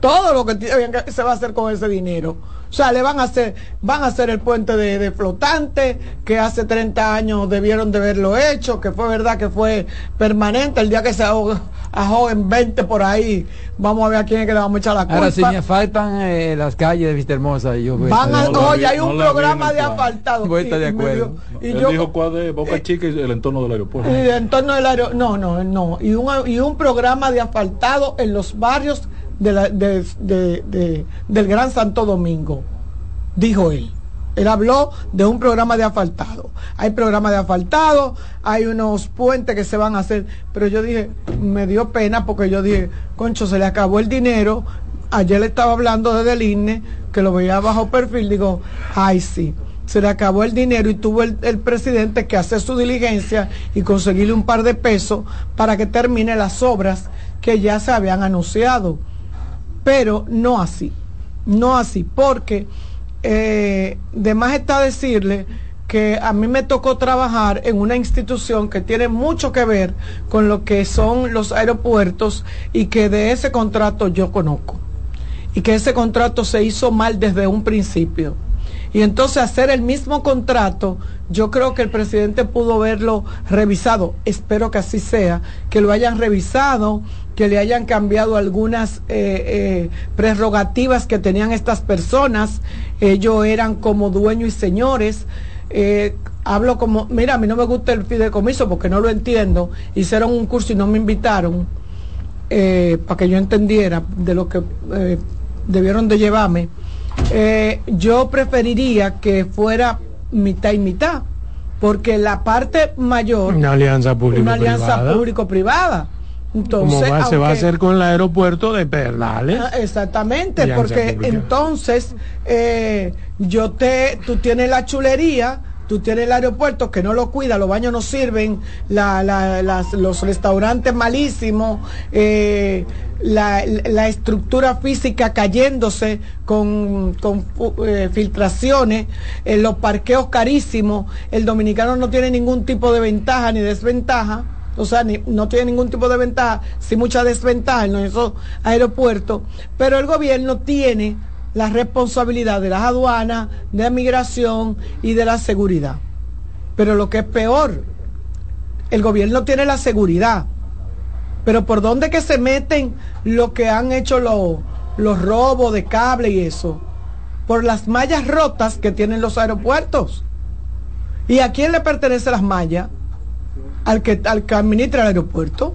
Todo lo que se va a hacer con ese dinero. O sea, le van a hacer, van a hacer el puente de, flotante, que hace 30 años debieron de haberlo hecho, que fue verdad que fue permanente. El día que se a en 20 por ahí. Vamos a ver a quién es que le vamos a echar la culpa. Ahora, si me faltan eh, las calles de Vista Hermosa, yo Van a, oye, hay un programa de asfaltado. de acuerdo. y yo, dijo cuál de Boca eh, Chica y el entorno del aeropuerto. Y el entorno del aeropuerto, no, no, no. Y un, y un programa de asfaltado en los barrios de la, de, de, del Gran Santo Domingo, dijo él. Él habló de un programa de asfaltado. Hay programas de asfaltado, hay unos puentes que se van a hacer, pero yo dije, me dio pena porque yo dije, concho, se le acabó el dinero. Ayer le estaba hablando desde el INE, que lo veía bajo perfil, digo, ay sí, se le acabó el dinero y tuvo el, el presidente que hacer su diligencia y conseguirle un par de pesos para que termine las obras que ya se habían anunciado. Pero no así, no así, porque eh, de más está decirle que a mí me tocó trabajar en una institución que tiene mucho que ver con lo que son los aeropuertos y que de ese contrato yo conozco. Y que ese contrato se hizo mal desde un principio. Y entonces hacer el mismo contrato, yo creo que el presidente pudo haberlo revisado. Espero que así sea, que lo hayan revisado, que le hayan cambiado algunas eh, eh, prerrogativas que tenían estas personas. Ellos eran como dueños y señores. Eh, hablo como, mira, a mí no me gusta el fideicomiso porque no lo entiendo. Hicieron un curso y no me invitaron para que yo entendiera de lo que debieron de llevarme. Yo preferiría que fuera mitad y mitad, porque la parte mayor... Una alianza público-privada. entonces, se va a hacer con el aeropuerto de Perlales. Ah, exactamente, porque entonces eh, yo te, tú tienes la chulería, tú tienes el aeropuerto que no lo cuida, los baños no sirven, los restaurantes malísimos, eh, la, estructura física cayéndose con, eh, filtraciones, los parqueos carísimos, el dominicano no tiene ningún tipo de ventaja ni desventaja o sea, no tiene ningún tipo de ventaja, sí mucha desventaja en esos aeropuertos, pero el gobierno tiene la responsabilidad de las aduanas, de la migración y de la seguridad. Pero lo que es peor, el gobierno tiene la seguridad, pero por dónde que se meten lo que han hecho los, los robos de cable y eso, por las mallas rotas que tienen los aeropuertos. ¿Y a quién le pertenecen las mallas? al que, al que administra el aeropuerto.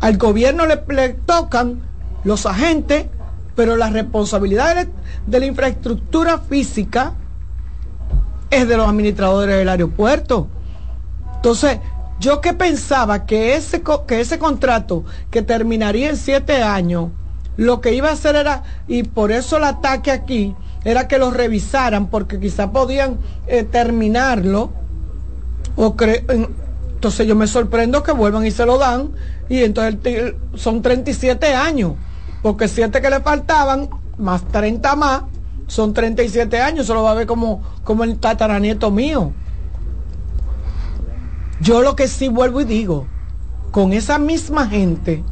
Al gobierno le, tocan los agentes, pero la responsabilidad de, la infraestructura física es de los administradores del aeropuerto. Entonces, yo que pensaba que ese, que ese contrato que terminaría en siete años, lo que iba a hacer era, y por eso el ataque aquí, era que lo revisaran, porque quizá podían eh, terminarlo, entonces yo me sorprendo que vuelvan y se lo dan y entonces son 37 años, porque 7 que le faltaban, más 30 más, son 37 años, se lo va a ver como, como el tataranieto mío. Yo lo que sí vuelvo y digo, con esa misma gente,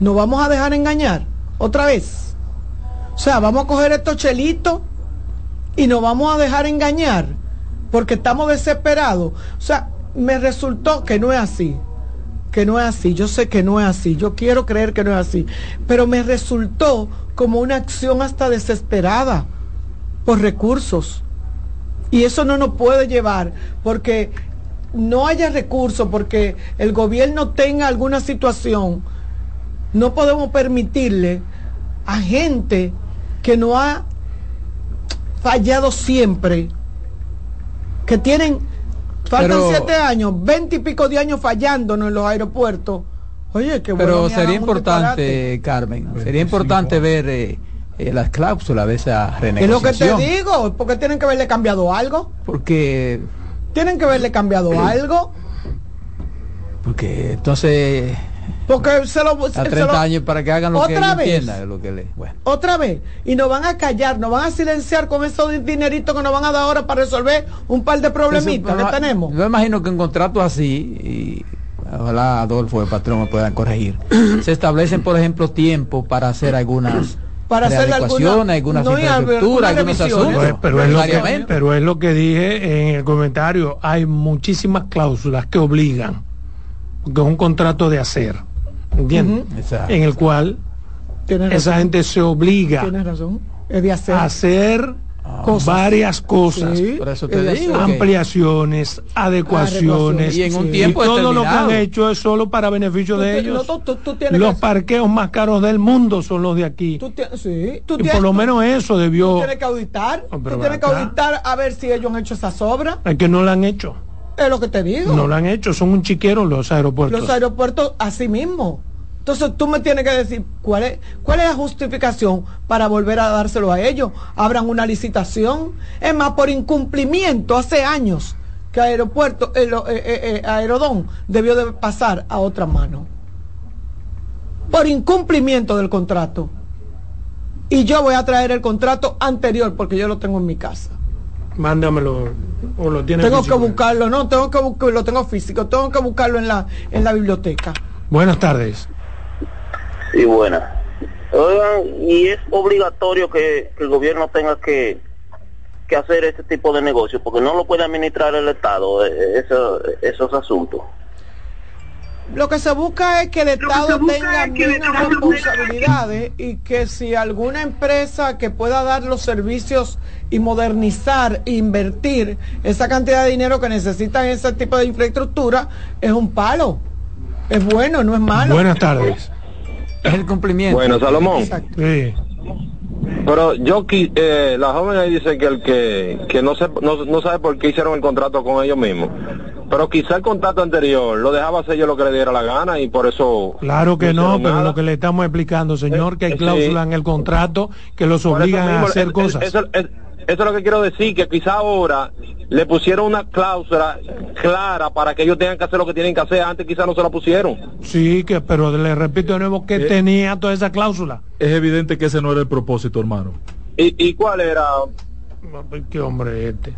nos vamos a dejar engañar otra vez. O sea, vamos a coger estos chelitos y nos vamos a dejar engañar porque estamos desesperados. O sea, me resultó que no es así. Que no es así, yo sé que no es así, yo quiero creer que no es así, pero me resultó como una acción hasta desesperada por recursos. Y eso no nos puede llevar porque no haya recursos, porque el gobierno tenga alguna situación, no podemos permitirle a gente que no ha fallado siempre, que tienen, faltan siete años, veinte y pico de años fallándonos en los aeropuertos. Oye, qué bueno. Pero sería importante, Carmen, sería importante ver eh, eh, las cláusulas de esa renegociación. Es lo que te digo, porque tienen que haberle cambiado algo. Porque... Tienen que haberle cambiado algo. Porque entonces porque se lo. A 30 años para que hagan lo otra que vez, lo que le, bueno. Otra vez. Y nos van a callar, nos van a silenciar con esos dineritos que nos van a dar ahora para resolver un par de problemitas que tenemos. Yo imagino que en contratos así, y ojalá Adolfo, el patrón, me puedan corregir, se establecen, por ejemplo, tiempo para hacer algunas para hacer alguna, algunas no, infraestructuras, algunos asuntos. pero, es lo que, pero es lo que dije en el comentario, hay muchísimas cláusulas que obligan, porque es un contrato de hacer en el cual esa gente se obliga a hacer ah. varias cosas, ampliaciones, adecuaciones, y en un tiempo todo lo que han hecho es solo para beneficio de ellos. los parqueos más caros del mundo son los de aquí. y por lo menos eso debió. tienes que auditar, tú tienes que auditar a ver si ellos han hecho esa obras. Es que no la han hecho. Es lo que te digo. No lo han hecho, son un chiquero los aeropuertos. Los aeropuertos así mismo. Entonces tú me tienes que decir cuál es, cuál es la justificación para volver a dárselo a ellos. Abran una licitación. Es más, por incumplimiento hace años que aeropuerto, el, eh, eh, eh, Aerodón debió de pasar a otra mano. Por incumplimiento del contrato. Y yo voy a traer el contrato anterior porque yo lo tengo en mi casa. Mándamelo o lo tienes Tengo que buscarlo, no, tengo que buscarlo, lo tengo físico, tengo que buscarlo en la en la biblioteca. Buenas tardes. Sí, buena. Oigan, y es obligatorio que, el gobierno tenga que, que hacer este tipo de negocio, porque no lo puede administrar el Estado, eh, esos asuntos. Lo que se busca es que el Estado tenga menos responsabilidades y que si alguna empresa que pueda dar los servicios y modernizar, invertir esa cantidad de dinero que necesitan ese tipo de infraestructura, es un palo. Es bueno, no es malo. Buenas tardes. Es el cumplimiento. Bueno, Salomón. Sí. Pero yo, eh, la joven ahí dice que el que, que no, se, no, sabe por qué hicieron el contrato con ellos mismos. Pero quizá el contrato anterior lo dejaba hacer yo lo que le diera la gana y por eso... Claro que no, pero lo que le estamos explicando, señor, que hay eh, cláusulas en el contrato que los obligan a hacer cosas. Eso es lo que quiero decir, que quizá ahora le pusieron una cláusula clara para que ellos tengan que hacer lo que tienen que hacer. Antes quizá no se la pusieron. Sí, que pero le repito de nuevo que eh, tenía toda esa cláusula. Es evidente que ese no era el propósito, hermano. ¿Y, cuál era? Qué hombre este.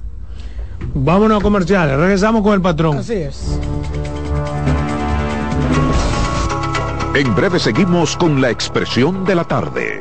Vámonos a comerciales, regresamos con el patrón. Así es. En breve seguimos con la expresión de la tarde.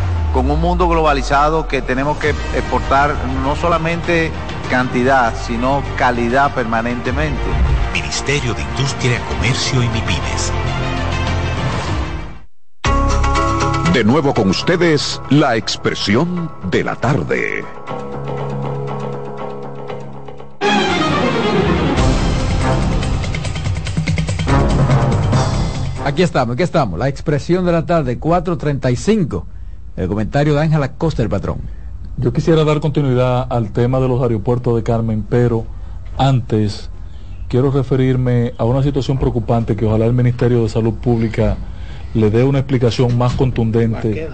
con un mundo globalizado que tenemos que exportar no solamente cantidad, sino calidad permanentemente. Ministerio de Industria, Comercio y MIPINES. De nuevo con ustedes, la expresión de la tarde. Aquí estamos, aquí estamos, la expresión de la tarde, 435. El comentario de Ángela Costa, el patrón. Yo quisiera dar continuidad al tema de los aeropuertos de Carmen, pero antes quiero referirme a una situación preocupante que ojalá el Ministerio de Salud Pública le dé una explicación más contundente.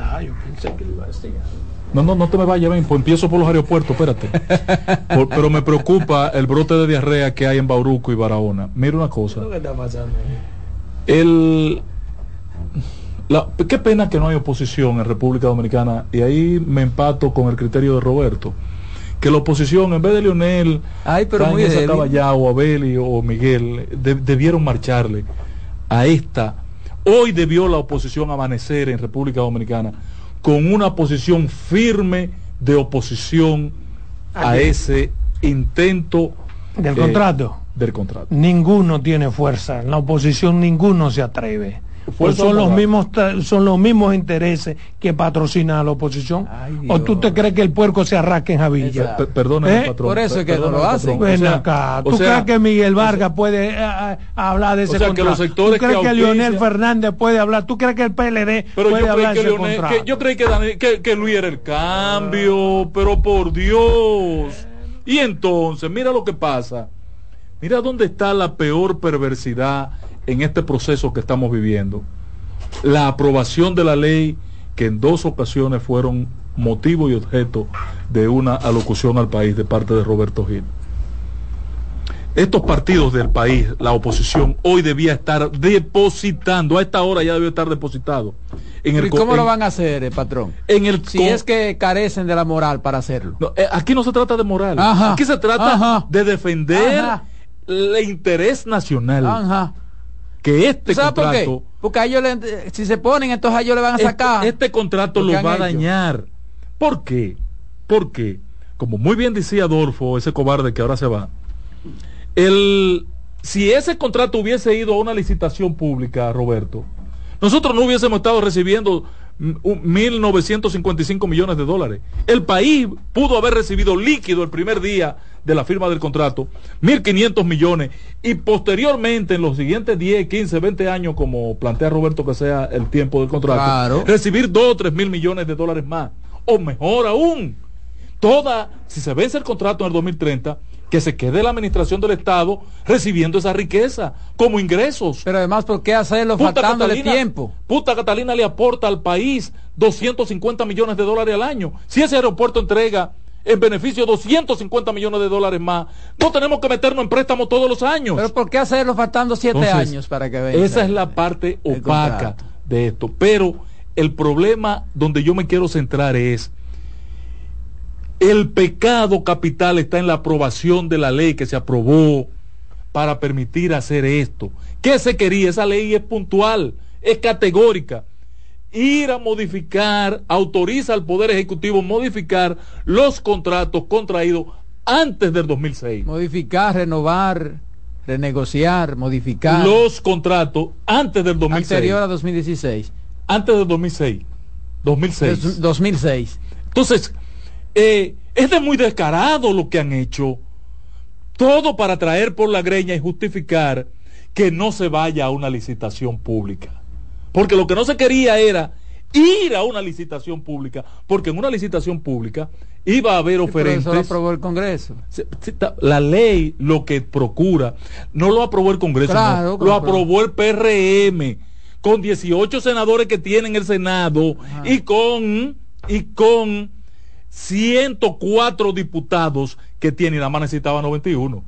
No, no, no te me vayas, ven, pues empiezo por los aeropuertos, espérate. pero me preocupa el brote de diarrea que hay en Bauruco y Barahona. Mira una cosa. El, qué pena que no hay oposición en República Dominicana y ahí me empato con el criterio de Roberto que la oposición en vez de Leonel Ay, pero muy o Abeli o Miguel debieron marcharle a esta. Hoy debió la oposición amanecer en República Dominicana con una posición firme de oposición a ese intento del contrato. del contrato. Ninguno tiene fuerza. En la oposición ninguno se atreve pues son los mismos son los mismos intereses que patrocina a la oposición. O tú te crees que el puerco se arrasque en Javilla perdóname ¿Eh? por eso es que no lo hacen. Ven acá. Tú crees que Miguel Vargas puede eh, eh, hablar de ese o que los sectores tú crees que, Leonel Fernández puede hablar tú crees que el PLD puede hablar de ese contrato yo creí que, que, que Luis era el cambio pero por Dios. Y entonces mira lo que pasa. Mira dónde está la peor perversidad en este proceso que estamos viviendo. La aprobación de la ley que en dos ocasiones fueron motivo y objeto de una alocución al país de parte de Roberto Gil. Estos partidos del país, la oposición, hoy debía estar depositando, a esta hora ya debió estar depositado. En el, ¿Y cómo lo van a hacer, eh, patrón? En el si es que carecen de la moral para hacerlo. Eh, aquí no se trata de moral, aquí se trata de defender el interés nacional. Que este contrato. Porque a ellos si se ponen, entonces a ellos le van a este, sacar. Este, contrato lo va a dañar. ¿Por qué? Porque, como muy bien decía Adolfo, ese cobarde que ahora se va, el, si ese contrato hubiese ido a una licitación pública, Roberto, nosotros no hubiésemos estado recibiendo 1.955 millones de dólares. El país pudo haber recibido líquido el primer día de la firma del contrato 1.500 millones y posteriormente en los siguientes 10, 15, 20 años, como plantea Roberto que sea el tiempo del contrato, recibir 2 o 3 mil millones de dólares más. O mejor aún, toda, si se vence el contrato en el 2030, que se quede la administración del Estado recibiendo esa riqueza como ingresos. Pero además, ¿por qué hacerlo faltándole tiempo? Puta Catalina le aporta al país 250 millones de dólares al año. Si ese aeropuerto entrega en beneficio 250 millones de dólares más, no tenemos que meternos en préstamo todos los años. Pero ¿por qué hacerlo faltando siete años para que vean? Esa es la parte opaca de esto. Pero el problema donde yo me quiero centrar es el pecado capital está en la aprobación de la ley que se aprobó para permitir hacer esto. ¿Qué se quería? Esa ley es puntual, es categórica. Ir a modificar, autoriza al Poder Ejecutivo modificar los contratos contraídos antes del 2006. Modificar, renovar, renegociar, modificar. Los contratos antes del 2006. Anterior a 2016. Antes del 2006 2006. 2006. Entonces, eh, es de muy descarado lo que han hecho. Todo para traer por la greña y justificar que no se vaya a una licitación pública. Porque lo que no se quería era ir a una licitación pública, porque en una licitación pública iba a haber oferentes. eso lo aprobó el Congreso. La ley lo que procura, no lo aprobó el Congreso, lo aprobó el PRM, con 18 senadores que tienen el Senado y con, y con 104 diputados que tiene, nada más necesitaba 91.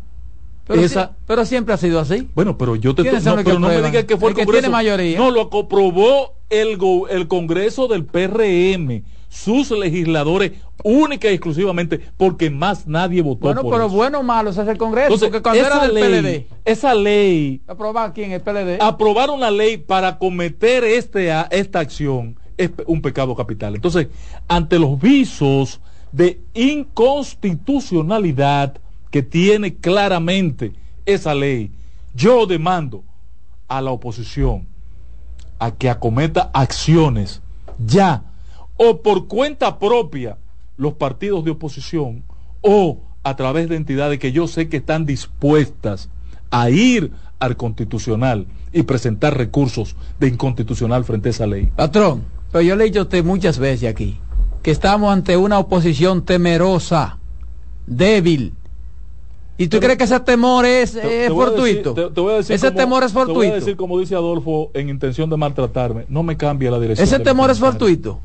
Pero, pero siempre ha sido así. Bueno, pero yo te no, pero no me digas que fue el, Congreso. tiene mayoría. No, lo aprobó el, el Congreso del PRM, sus legisladores, única y exclusivamente, porque más nadie votó bueno, pero bueno o malo es el Congreso, porque cuando era del PLD. Esa ley. ¿Aprobar quién? El PLD. Aprobar una ley para cometer este, esta acción es un pecado capital. Entonces, ante los visos de inconstitucionalidad, que tiene claramente esa ley. Yo demando a la oposición a que acometa acciones ya o por cuenta propia los partidos de oposición o a través de entidades que yo sé que están dispuestas a ir al constitucional y presentar recursos de inconstitucional frente a esa ley. Patrón, pero yo le he dicho a usted muchas veces aquí que estamos ante una oposición temerosa, débil, ¿Y tú crees que ese temor es, fortuito? ese temor es fortuito. Te voy a decir, como dice Adolfo, en intención de maltratarme, no me cambie la dirección. ¿Ese temor es fortuito?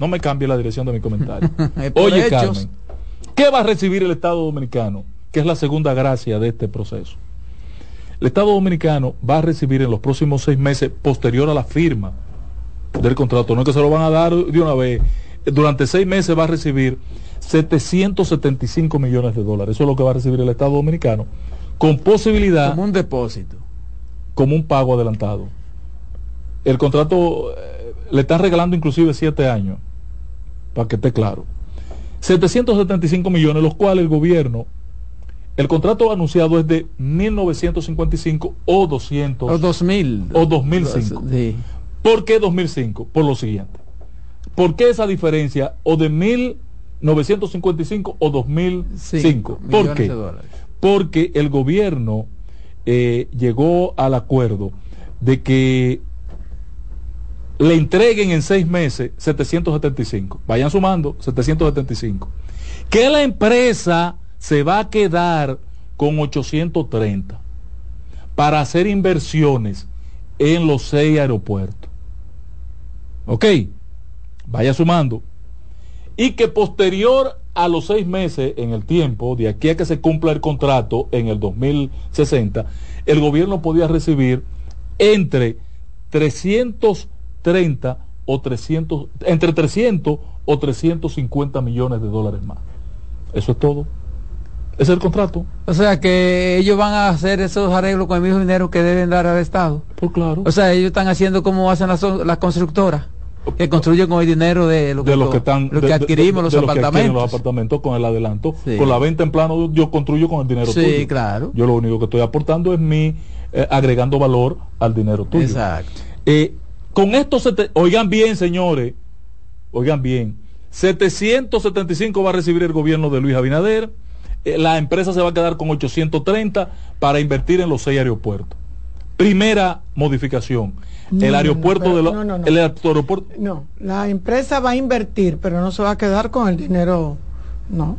No me cambie la dirección de mi comentario. Oye, Carmen, ¿qué va a recibir el Estado Dominicano? Que es la segunda gracia de este proceso. El Estado Dominicano va a recibir en los próximos seis meses, posterior a la firma del contrato, no es que se lo van a dar de una vez, durante seis meses va a recibir 775 millones de dólares. Eso es lo que va a recibir el Estado Dominicano, con posibilidad... Como un depósito. Como un pago adelantado. El contrato eh, le está regalando inclusive siete años, para que esté claro. 775 millones, los cuales el gobierno, el contrato anunciado es de 1955 o 200. O 2000. O 2005. Sí. ¿Por qué 2005? Por lo siguiente. ¿Por qué esa diferencia? O de 1955 o 2005. ¿Por qué? Porque el gobierno eh, llegó al acuerdo de que le entreguen en seis meses 775. Vayan sumando 775. Que la empresa se va a quedar con 830 para hacer inversiones en los seis aeropuertos. ¿Ok? vaya sumando, y que posterior a los seis meses en el tiempo, de aquí a que se cumpla el contrato en el 2060, el gobierno podía recibir entre 330 o 300, entre 300 o 350 millones de dólares más. Eso es todo. Es el contrato. O sea que ellos van a hacer esos arreglos con el mismo dinero que deben dar al Estado. Pues claro. O sea, ellos están haciendo como hacen las, las constructoras que construyen con el dinero de lo que, los que, están, lo que adquirimos los, apartamentos. los apartamentos con el adelanto. Con la venta en plano yo construyo con el dinero sí, claro. Yo lo único que estoy aportando es mi eh, agregando valor al dinero tuyo. Exacto. Eh, con esto, oigan bien, señores, oigan bien, 775 va a recibir el gobierno de Luis Abinader, eh, la empresa se va a quedar con 830 para invertir en los seis aeropuertos. Primera modificación el aeropuerto de los el aeropuerto no la empresa va a invertir pero no se va a quedar con el dinero no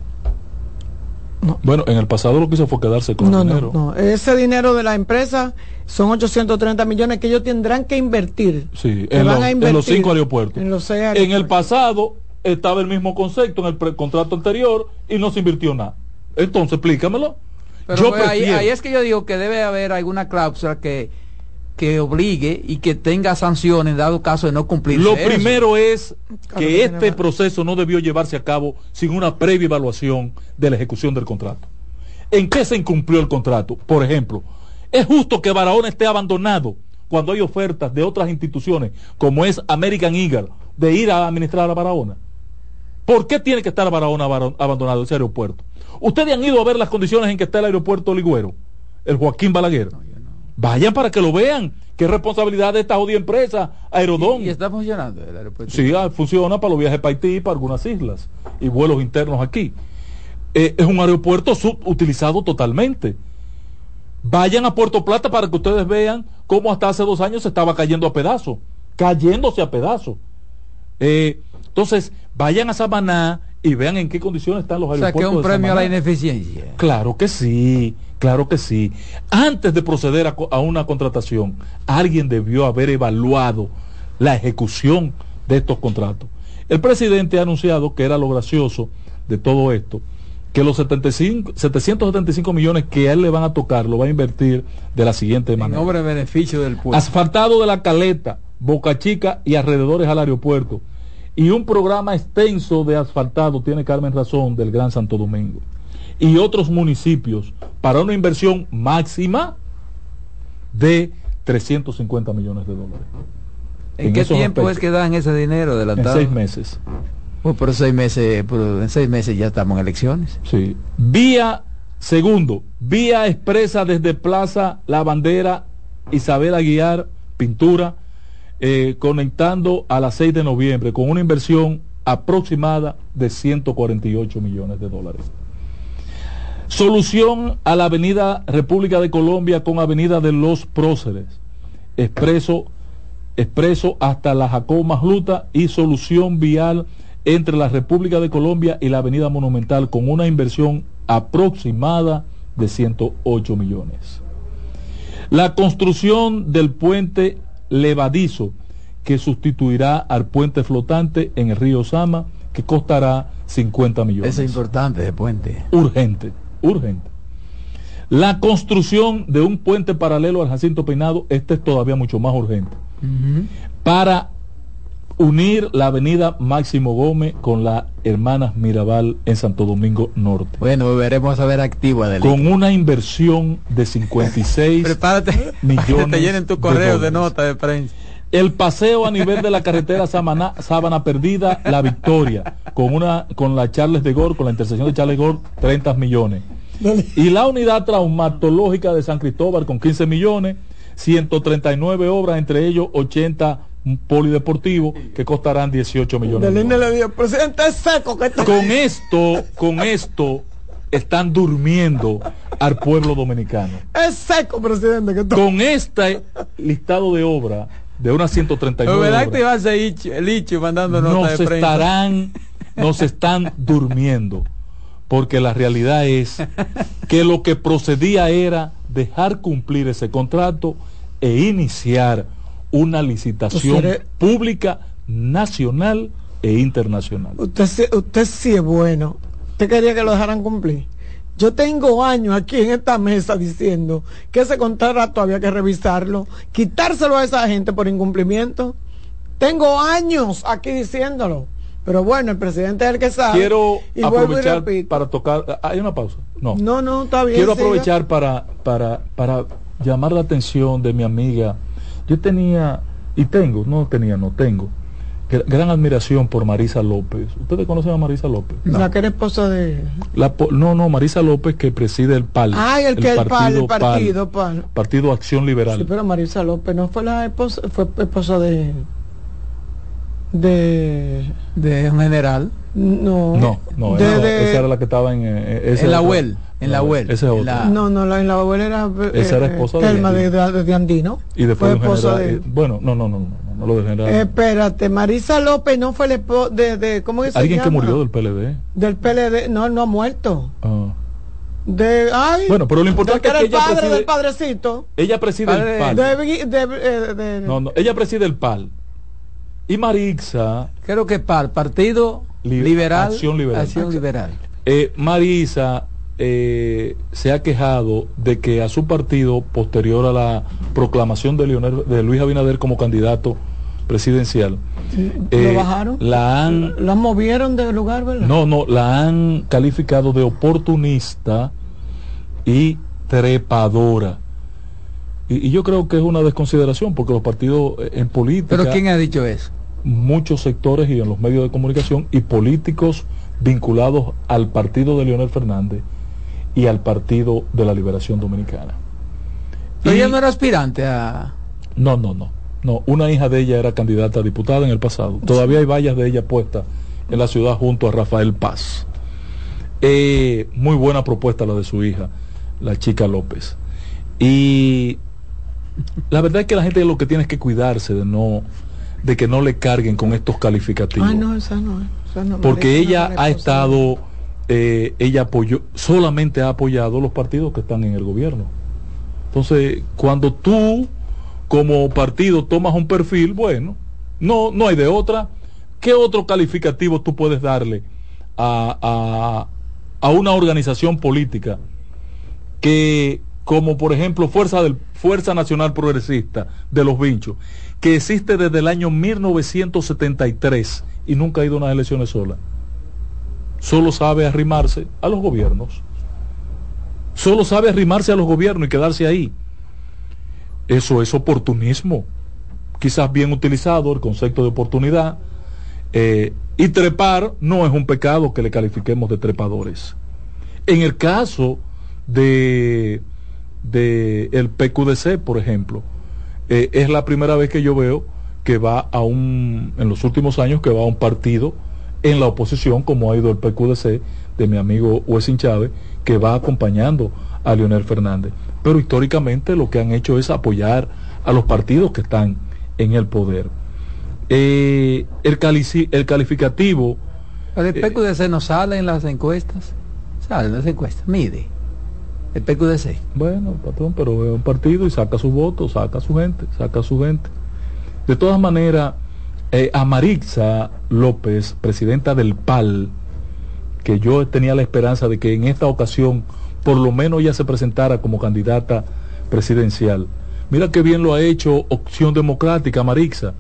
Bueno, en el pasado lo que hizo fue quedarse con el dinero. No, no, ese dinero de la empresa son 830 millones que ellos tendrán que invertir. Sí, en, los cinco aeropuertos. En, los en el pasado estaba el mismo concepto en el contrato anterior y no se invirtió nada. Entonces, explícamelo. Pero ahí, ahí es que yo digo que debe haber alguna cláusula que que obligue y que tenga sanciones en dado caso de no cumplir. Lo primero es que este proceso no debió llevarse a cabo sin una previa evaluación de la ejecución del contrato. ¿En qué se incumplió el contrato? Por ejemplo, ¿es justo que Barahona esté abandonado cuando hay ofertas de otras instituciones como es American Eagle de ir a administrar a Barahona? ¿Por qué tiene que estar Barahona abandonado ese aeropuerto? Ustedes han ido a ver las condiciones en que está el aeropuerto Ligüero, el Joaquín Balaguer. Vayan para que lo vean, es responsabilidad de esta jodida empresa, Aerodón. ¿Y, está funcionando el aeropuerto? Sí, ah, funciona para los viajes para Haití y para algunas islas y vuelos internos aquí. Eh, es un aeropuerto subutilizado totalmente. Vayan a Puerto Plata para que ustedes vean cómo hasta hace dos años se estaba cayendo a pedazos, cayéndose a pedazos. Eh, entonces, vayan a Samaná y vean en qué condiciones están los aeropuertos. O sea, que es un premio a la ineficiencia. Claro que sí, claro que sí. Antes de proceder a, una contratación, alguien debió haber evaluado la ejecución de estos contratos. El presidente ha anunciado que era lo gracioso de todo esto, que los 75, 775 millones que a él le van a tocar lo va a invertir de la siguiente manera. En obra beneficio del pueblo. Asfaltado de la Caleta, Boca Chica y alrededores al aeropuerto. Y un programa extenso de asfaltado, tiene Carmen razón, del Gran Santo Domingo. Y otros municipios para una inversión máxima de 350 millones de dólares. ¿En, qué tiempo es que dan ese dinero adelantado? En seis meses. Pues por seis meses, en seis meses ya estamos en elecciones. Sí. Vía, segundo, vía expresa desde Plaza La Bandera, Isabel Aguiar, pintura, eh, conectando a las 6 de noviembre con una inversión aproximada de 148 millones de dólares. Solución a la Avenida República de Colombia con Avenida de los Próceres. Expreso, expreso hasta la Jacob Masluta y solución vial entre la República de Colombia y la Avenida Monumental con una inversión aproximada de 108 millones. La construcción del puente levadizo que sustituirá al puente flotante en el río Sama que costará 50 millones. Es importante ese puente. Urgente, urgente. La construcción de un puente paralelo al Jacinto Peinado, este es todavía mucho más urgente. Para unir la avenida Máximo Gómez con la Hermanas Mirabal en Santo Domingo Norte. Bueno, veremos a ver activa Con una inversión de 56 Prepárate, millones. te llenen tu correo de, nota de prensa. El paseo a nivel de la carretera Sábana Perdida, La Victoria, con una con la Charles de Gor, con la intersección de Charles de Gor, 30 millones. Y la unidad traumatológica de San Cristóbal con 15 millones, 139 obras, entre ellos 80 un polideportivo que costarán 18 millones. De presidente es seco Con esto, con esto están durmiendo al pueblo dominicano. Es seco, presidente. Con este listado de obra de unas 139 ¿Verdad que a el mandando nos estarán nos están durmiendo porque la realidad es que lo que procedía era dejar cumplir ese contrato e iniciar una licitación pública nacional e internacional. Usted, usted sí es bueno. Usted quería que lo dejaran cumplir. Yo tengo años aquí en esta mesa diciendo que ese contrato había que revisarlo, quitárselo a esa gente por incumplimiento. Tengo años aquí diciéndolo. Pero bueno, el presidente es el que sabe. Quiero aprovechar para tocar. ¿Hay una pausa? No. No, no, está bien. Quiero aprovechar para, para, para llamar la atención de mi amiga yo tenía, y tengo, no tenía, no tengo, gran admiración por Marisa López. ¿Ustedes conocen a Marisa López? La que era esposa de... no, no, Marisa López que preside el PAL. Ah, el, que el PAL, el partido PAL. Partido Acción Liberal. Sí, pero Marisa López no fue la esposa, fue esposa de... De... De un general. No. No, no, esa, era la que estaba en... Eh, en la UEL. En la web. Ese es otro. No, no, la, en la web era. Esa era esposa de, de, de, Andino. Y después Fue esposa de. Bueno, no, no, no, no, no lo de general. Espérate, Marisa López no fue el esposo de, de. ¿Cómo se Alguien que murió del PLD. Del PLD. No, no ha muerto. Ah. De, ay, bueno, pero lo importante es que el ella padre preside, del padrecito. Ella preside el PAL. De, no, no, ella preside el PAL. Y Marisa. Creo que PAL, Partido Liberal. Acción Liberal. Acción Liberal. Eh, Marisa eh, se ha quejado de que a su partido, posterior a la proclamación de, de Luis Abinader como candidato presidencial, eh, bajaron? La han, ¿La movieron del lugar, verdad? No, no, la han calificado de oportunista y trepadora. Y, y, yo creo que es una desconsideración porque los partidos eh, en política... ¿Pero quién ha dicho eso? Muchos sectores y en los medios de comunicación y políticos vinculados al partido de Leonel Fernández y al Partido de la Liberación Dominicana. Pero ella no era aspirante a... No, no, no. No, una hija de ella era candidata a diputada en el pasado. Todavía hay vallas de ella puestas en la ciudad junto a Rafael Paz. Eh, muy buena propuesta la de su hija, la chica López. Y la verdad es que la gente lo que tiene es que cuidarse de no de que no le carguen con estos calificativos. no, esa no, Porque ella ha estado, eh, ella apoyó, solamente ha apoyado los partidos que están en el gobierno. Entonces, cuando tú como partido tomas un perfil, bueno, no, no hay de otra. ¿Qué otro calificativo tú puedes darle a, a, a una organización política que, como por ejemplo Fuerza, del, Fuerza Nacional Progresista de los Vinchos, que existe desde el año 1973 y nunca ha ido a unas elecciones sola? Solo sabe arrimarse a los gobiernos. Solo sabe arrimarse a los gobiernos y quedarse ahí. Eso es oportunismo. Quizás bien utilizado el concepto de oportunidad. Eh, y trepar no es un pecado que le califiquemos de trepadores. En el caso de, de el PQDC, por ejemplo, eh, es la primera vez que yo veo que va a un, en los últimos años, que va a un partido en la oposición, como ha ido el PQDC de mi amigo Wessin Chávez, que va acompañando a Leonel Fernández pero históricamente lo que han hecho es apoyar a los partidos que están en el poder. Eh, el, el calificativo... El PQDC eh, no sale en las encuestas. Sale en las encuestas, mide. El PQDC. Bueno, patrón, pero es un partido y saca su voto, saca su gente, saca su gente. De todas maneras, eh, Amarixa López, presidenta del PAL, que yo tenía la esperanza de que en esta ocasión por lo menos ella se presentara como candidata presidencial. Mira qué bien lo ha hecho Opción Democrática, Marixa.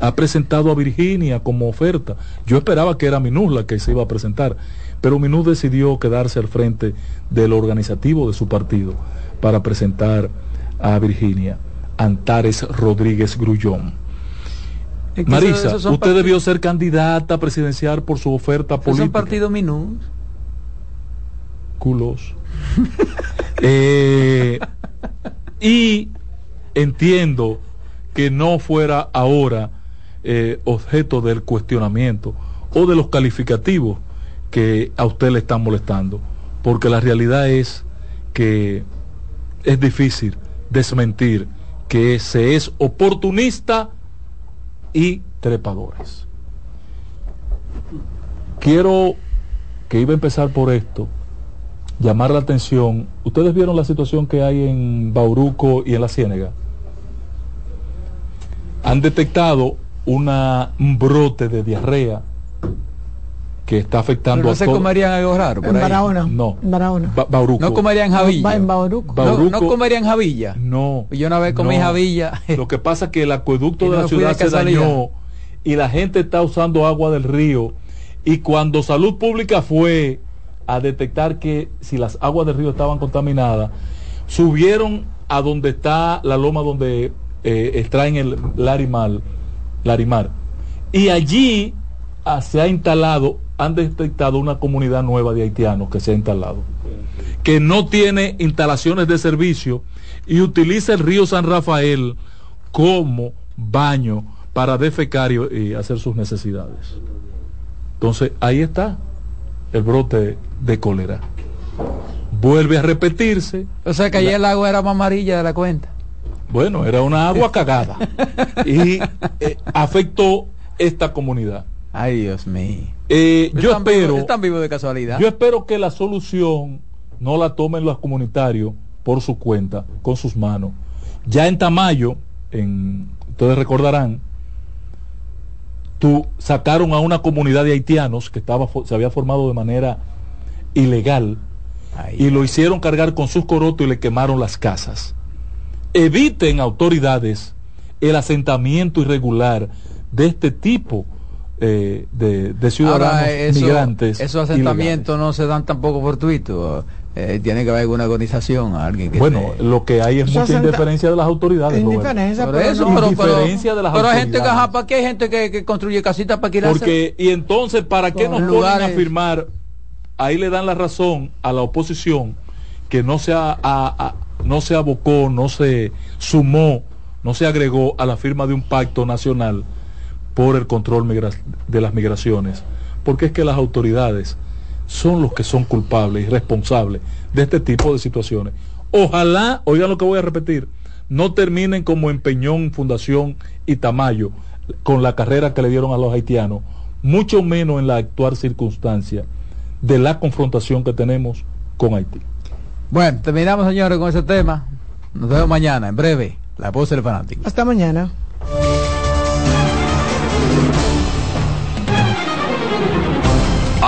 Ha presentado a Virginia como oferta. Yo esperaba que era Minús la que se iba a presentar, pero Minús decidió quedarse al frente del organizativo de su partido para presentar a Virginia Antares Rodríguez Grullón. Marisa, usted debió ser candidata presidencial por su oferta política. ¿Es un partido Minús? Culos. Eh, y entiendo que no fuera ahora eh, objeto del cuestionamiento o de los calificativos que a usted le están molestando, porque la realidad es que es difícil desmentir que se es oportunista y trepadores. Quiero que iba a empezar por esto, llamar la atención. ¿Ustedes vieron la situación que hay en Bauruco y en la Ciénega? Han detectado un brote de diarrea que está afectando no se comerían algo raro por en Barahona. No. En Barahona. Bauruco. No comerían javilla. en Bauruco. No, comerían javilla. No. Yo una vez comí javilla. Lo que pasa es que el acueducto de la ciudad se dañó y la gente está usando agua del río y cuando Salud Pública fue a detectar que si las aguas del río estaban contaminadas, subieron a donde está la loma donde eh, extraen el larimar, larimar. Y allí ah, se ha instalado, han detectado una comunidad nueva de haitianos que se ha instalado, que no tiene instalaciones de servicio y utiliza el río San Rafael como baño para defecar y hacer sus necesidades. Entonces, ahí está el brote de cólera. Vuelve a repetirse. O sea que ayer el agua era más amarilla de la cuenta. Bueno, era una agua cagada. y eh, afectó esta comunidad. Ay, Dios mío. Eh, yo espero. están vivos de casualidad. Yo espero que la solución no la tomen los comunitarios por su cuenta, con sus manos. Ya en Tamayo, en, ustedes recordarán, tú sacaron a una comunidad de haitianos que estaba, se había formado de manera ilegal y lo hicieron cargar con sus corotos y le quemaron las casas. Eviten autoridades el asentamiento irregular de este tipo eh, de, ciudadanos migrantes. Esos asentamientos no se dan tampoco fortuitos. Eh, tiene que haber alguna organización, alguien que Bueno, lo que hay es mucha indiferencia de las autoridades. Indiferencia, pero, eso, pero, hay gente que, ¿para qué hay gente que, construye casitas para que Porque, y entonces, ¿para qué nos ponen a firmar? Ahí le dan la razón a la oposición que no se, a, no se abocó, no se sumó no se agregó a la firma de un pacto nacional por el control de las migraciones, porque es que las autoridades son los que son culpables y responsables de este tipo de situaciones. Ojalá, oigan lo que voy a repetir, no terminen como Empeñón, Fundación y Tamayo con la carrera que le dieron a los haitianos, mucho menos en la actual circunstancia de la confrontación que tenemos con Haití. Bueno, terminamos señores con ese tema. Nos vemos mañana, en breve, la voz del fanático. Hasta mañana.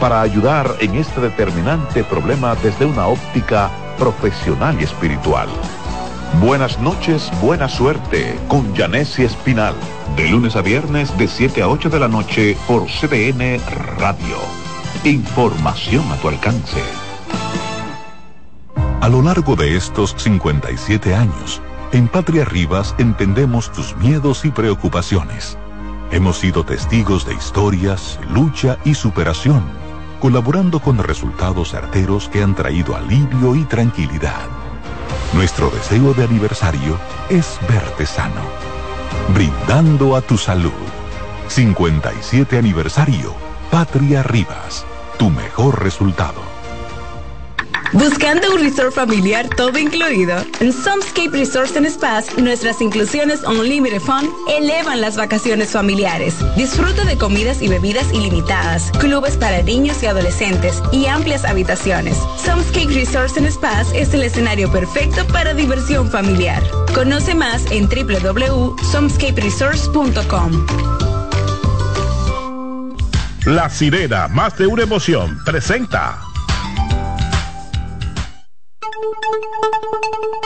para ayudar en este determinante problema desde una óptica profesional y espiritual. Buenas noches, buena suerte con Janessi Espinal. De lunes a viernes de 7 a 8 de la noche por CDN Radio. Información a tu alcance. A lo largo de estos 57 años, en Patria Rivas entendemos tus miedos y preocupaciones. Hemos sido testigos de historias, lucha y superación, colaborando con resultados certeros que han traído alivio y tranquilidad. Nuestro deseo de aniversario es verte sano, brindando a tu salud. 57 aniversario, Patria Rivas, tu mejor resultado. Buscando un resort familiar todo incluido. En Somscape Resorts and Spas, nuestras inclusiones Unlimited Fun elevan las vacaciones familiares. Disfruta de comidas y bebidas ilimitadas, clubes para niños y adolescentes y amplias habitaciones. Somscape Resorts and Spas es el escenario perfecto para diversión familiar. Conoce más en www.somscaperesorts.com. La sirena, más de una emoción, presenta.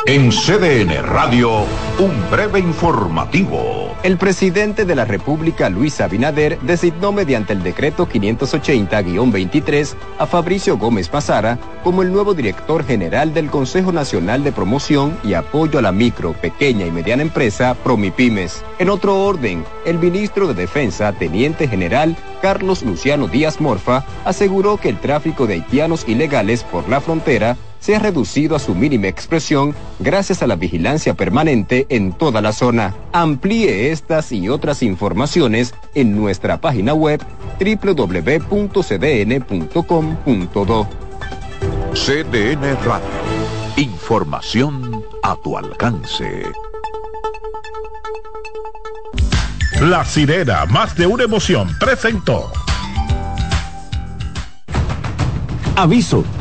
En CDN Radio, un breve informativo. El presidente de la República, Luis Abinader, designó mediante el decreto 580-23 a Fabricio Gómez Mazara como el nuevo director general del Consejo Nacional de Promoción y Apoyo a la Micro, Pequeña y Mediana Empresa, Promipymes. En otro orden, el ministro de Defensa, Teniente General Carlos Luciano Díaz Morfa, aseguró que el tráfico de haitianos ilegales por la frontera se ha reducido a su mínima expresión gracias a la vigilancia permanente en toda la zona. Amplíe estas y otras informaciones en nuestra página web www.cdn.com.do. CDN Radio. Información a tu alcance. La sirena, más de una emoción, presentó. Aviso,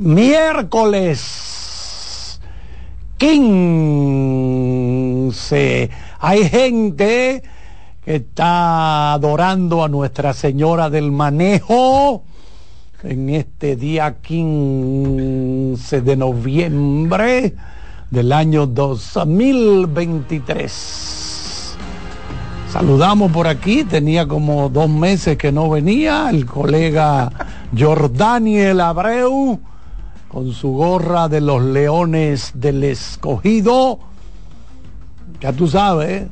Miércoles 15. Hay gente que está adorando a Nuestra Señora del Manejo en este día 15 de noviembre del año 2023. Saludamos por aquí, tenía como dos meses que no venía el colega Jordaniel Abreu con su gorra de los leones del escogido. Ya tú sabes,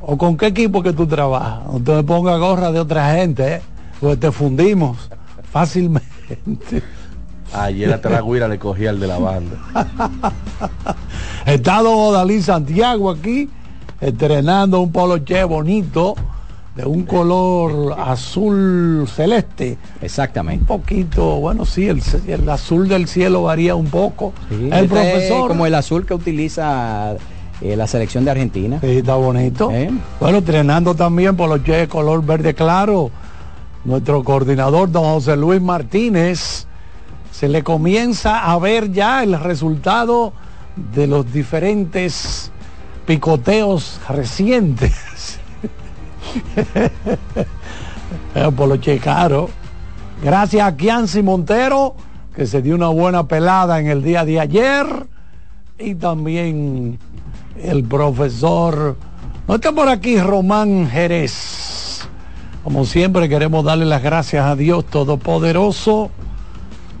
o con qué equipo que tú trabajas. No te ponga gorra de otra gente, ¿eh? porque te fundimos fácilmente. Ayer a Taragüira le cogía el de la banda. Estado Dalí Santiago aquí, estrenando un polo che bonito de un color azul celeste. Exactamente. Un poquito, bueno, sí, el, azul del cielo varía un poco. el este profesor. Como el azul que utiliza eh, la selección de Argentina. Sí, está bonito. ¿Eh? Bueno, entrenando también por los de color verde claro. Nuestro coordinador, don José Luis Martínez, se le comienza a ver ya el resultado de los diferentes picoteos recientes por lo caro. Gracias a Kianci Montero, que se dio una buena pelada en el día de ayer. Y también el profesor, no está por aquí, Román Jerez. Como siempre queremos darle las gracias a Dios Todopoderoso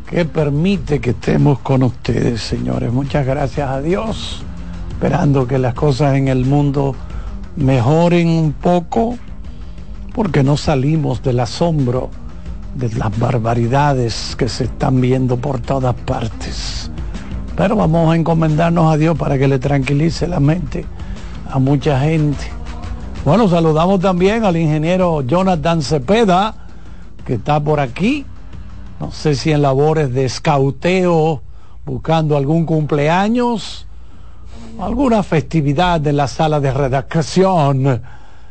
que permite que estemos con ustedes, señores. Muchas gracias a Dios, esperando que las cosas en el mundo mejoren un poco porque no salimos del asombro de las barbaridades que se están viendo por todas partes. Pero vamos a encomendarnos a Dios para que le tranquilice la mente a mucha gente. Bueno, saludamos también al ingeniero Jonathan Cepeda, que está por aquí. No sé si en labores de escauteo, buscando algún cumpleaños alguna festividad de la sala de redacción.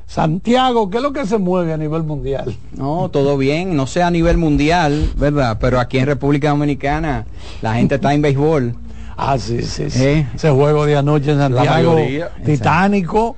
Santiago, ¿qué es lo que se mueve a nivel mundial? No, todo bien, no sé a nivel mundial, ¿verdad? Pero aquí en República Dominicana la gente está en béisbol. Ah, sí, sí, sí. ¿Eh? Ese juego de anoche en Santiago, titánico.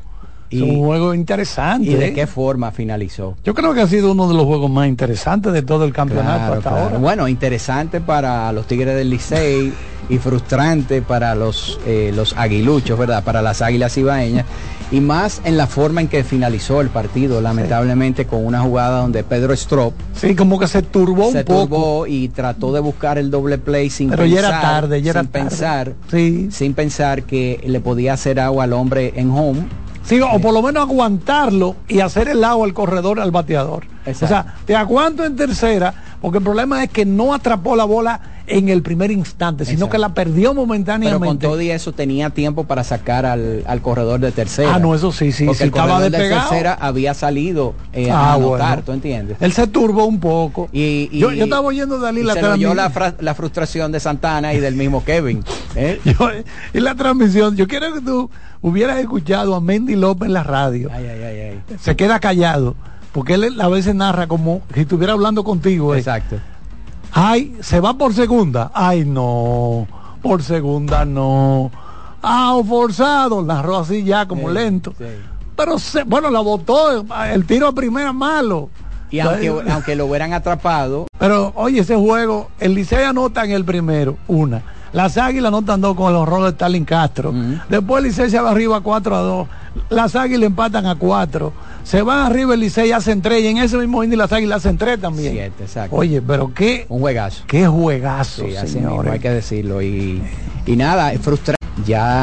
Y, un juego interesante. ¿Y de ¿eh? qué forma finalizó? Yo creo que ha sido uno de los juegos más interesantes de todo el campeonato hasta ahora. Bueno, interesante para los Tigres del Licey y frustrante para los, eh, los aguiluchos, ¿verdad? Para las águilas ibaeñas. Y más en la forma en que finalizó el partido, lamentablemente con una jugada donde Pedro Strop. Sí, como que se turbó un se poco. y trató de buscar el doble play sin Pero pensar. Ya era tarde, ya era sin pensar. Sí. Sin pensar que le podía hacer agua al hombre en home Sí, o por lo menos aguantarlo y hacer el lado al corredor al bateador. O sea, te aguanto en tercera, porque el problema es que no atrapó la bola en el primer instante, sino que la perdió momentáneamente. Pero con todo y eso tenía tiempo para sacar al, corredor de tercera. Ah, no, eso sí, sí. Porque el corredor de tercera había salido eh, a ah, anotar, ¿tú entiendes? Él se turbó un poco. Y, yo, estaba oyendo de Ali la transmisión. La, la frustración de Santana y del mismo Kevin. ¿eh? y la transmisión, yo quiero que tú hubieras escuchado a Mendy López en la radio. se queda callado porque él a veces narra como si estuviera hablando contigo. ¿eh? Exacto. Ay, se va por segunda. Ay, no, por segunda no. Ah, forzado, narró así ya como lento. Pero bueno, la botó, el tiro a primera malo. Y aunque, aunque lo hubieran atrapado. Pero oye, ese juego, el Licey anota en el primero, una. Las Águilas anotan dos con los roles de Stalin Castro. Después el Licey se va arriba 4 a 2. Las Águilas empatan a 4 se van arriba el Licey hacen tres y en ese mismo inning las águilas hacen tres también. Siete, exacto. Oye, pero qué. Un juegazo. Qué juegazo, sí, hay que decirlo. Y, y nada, frustra Ya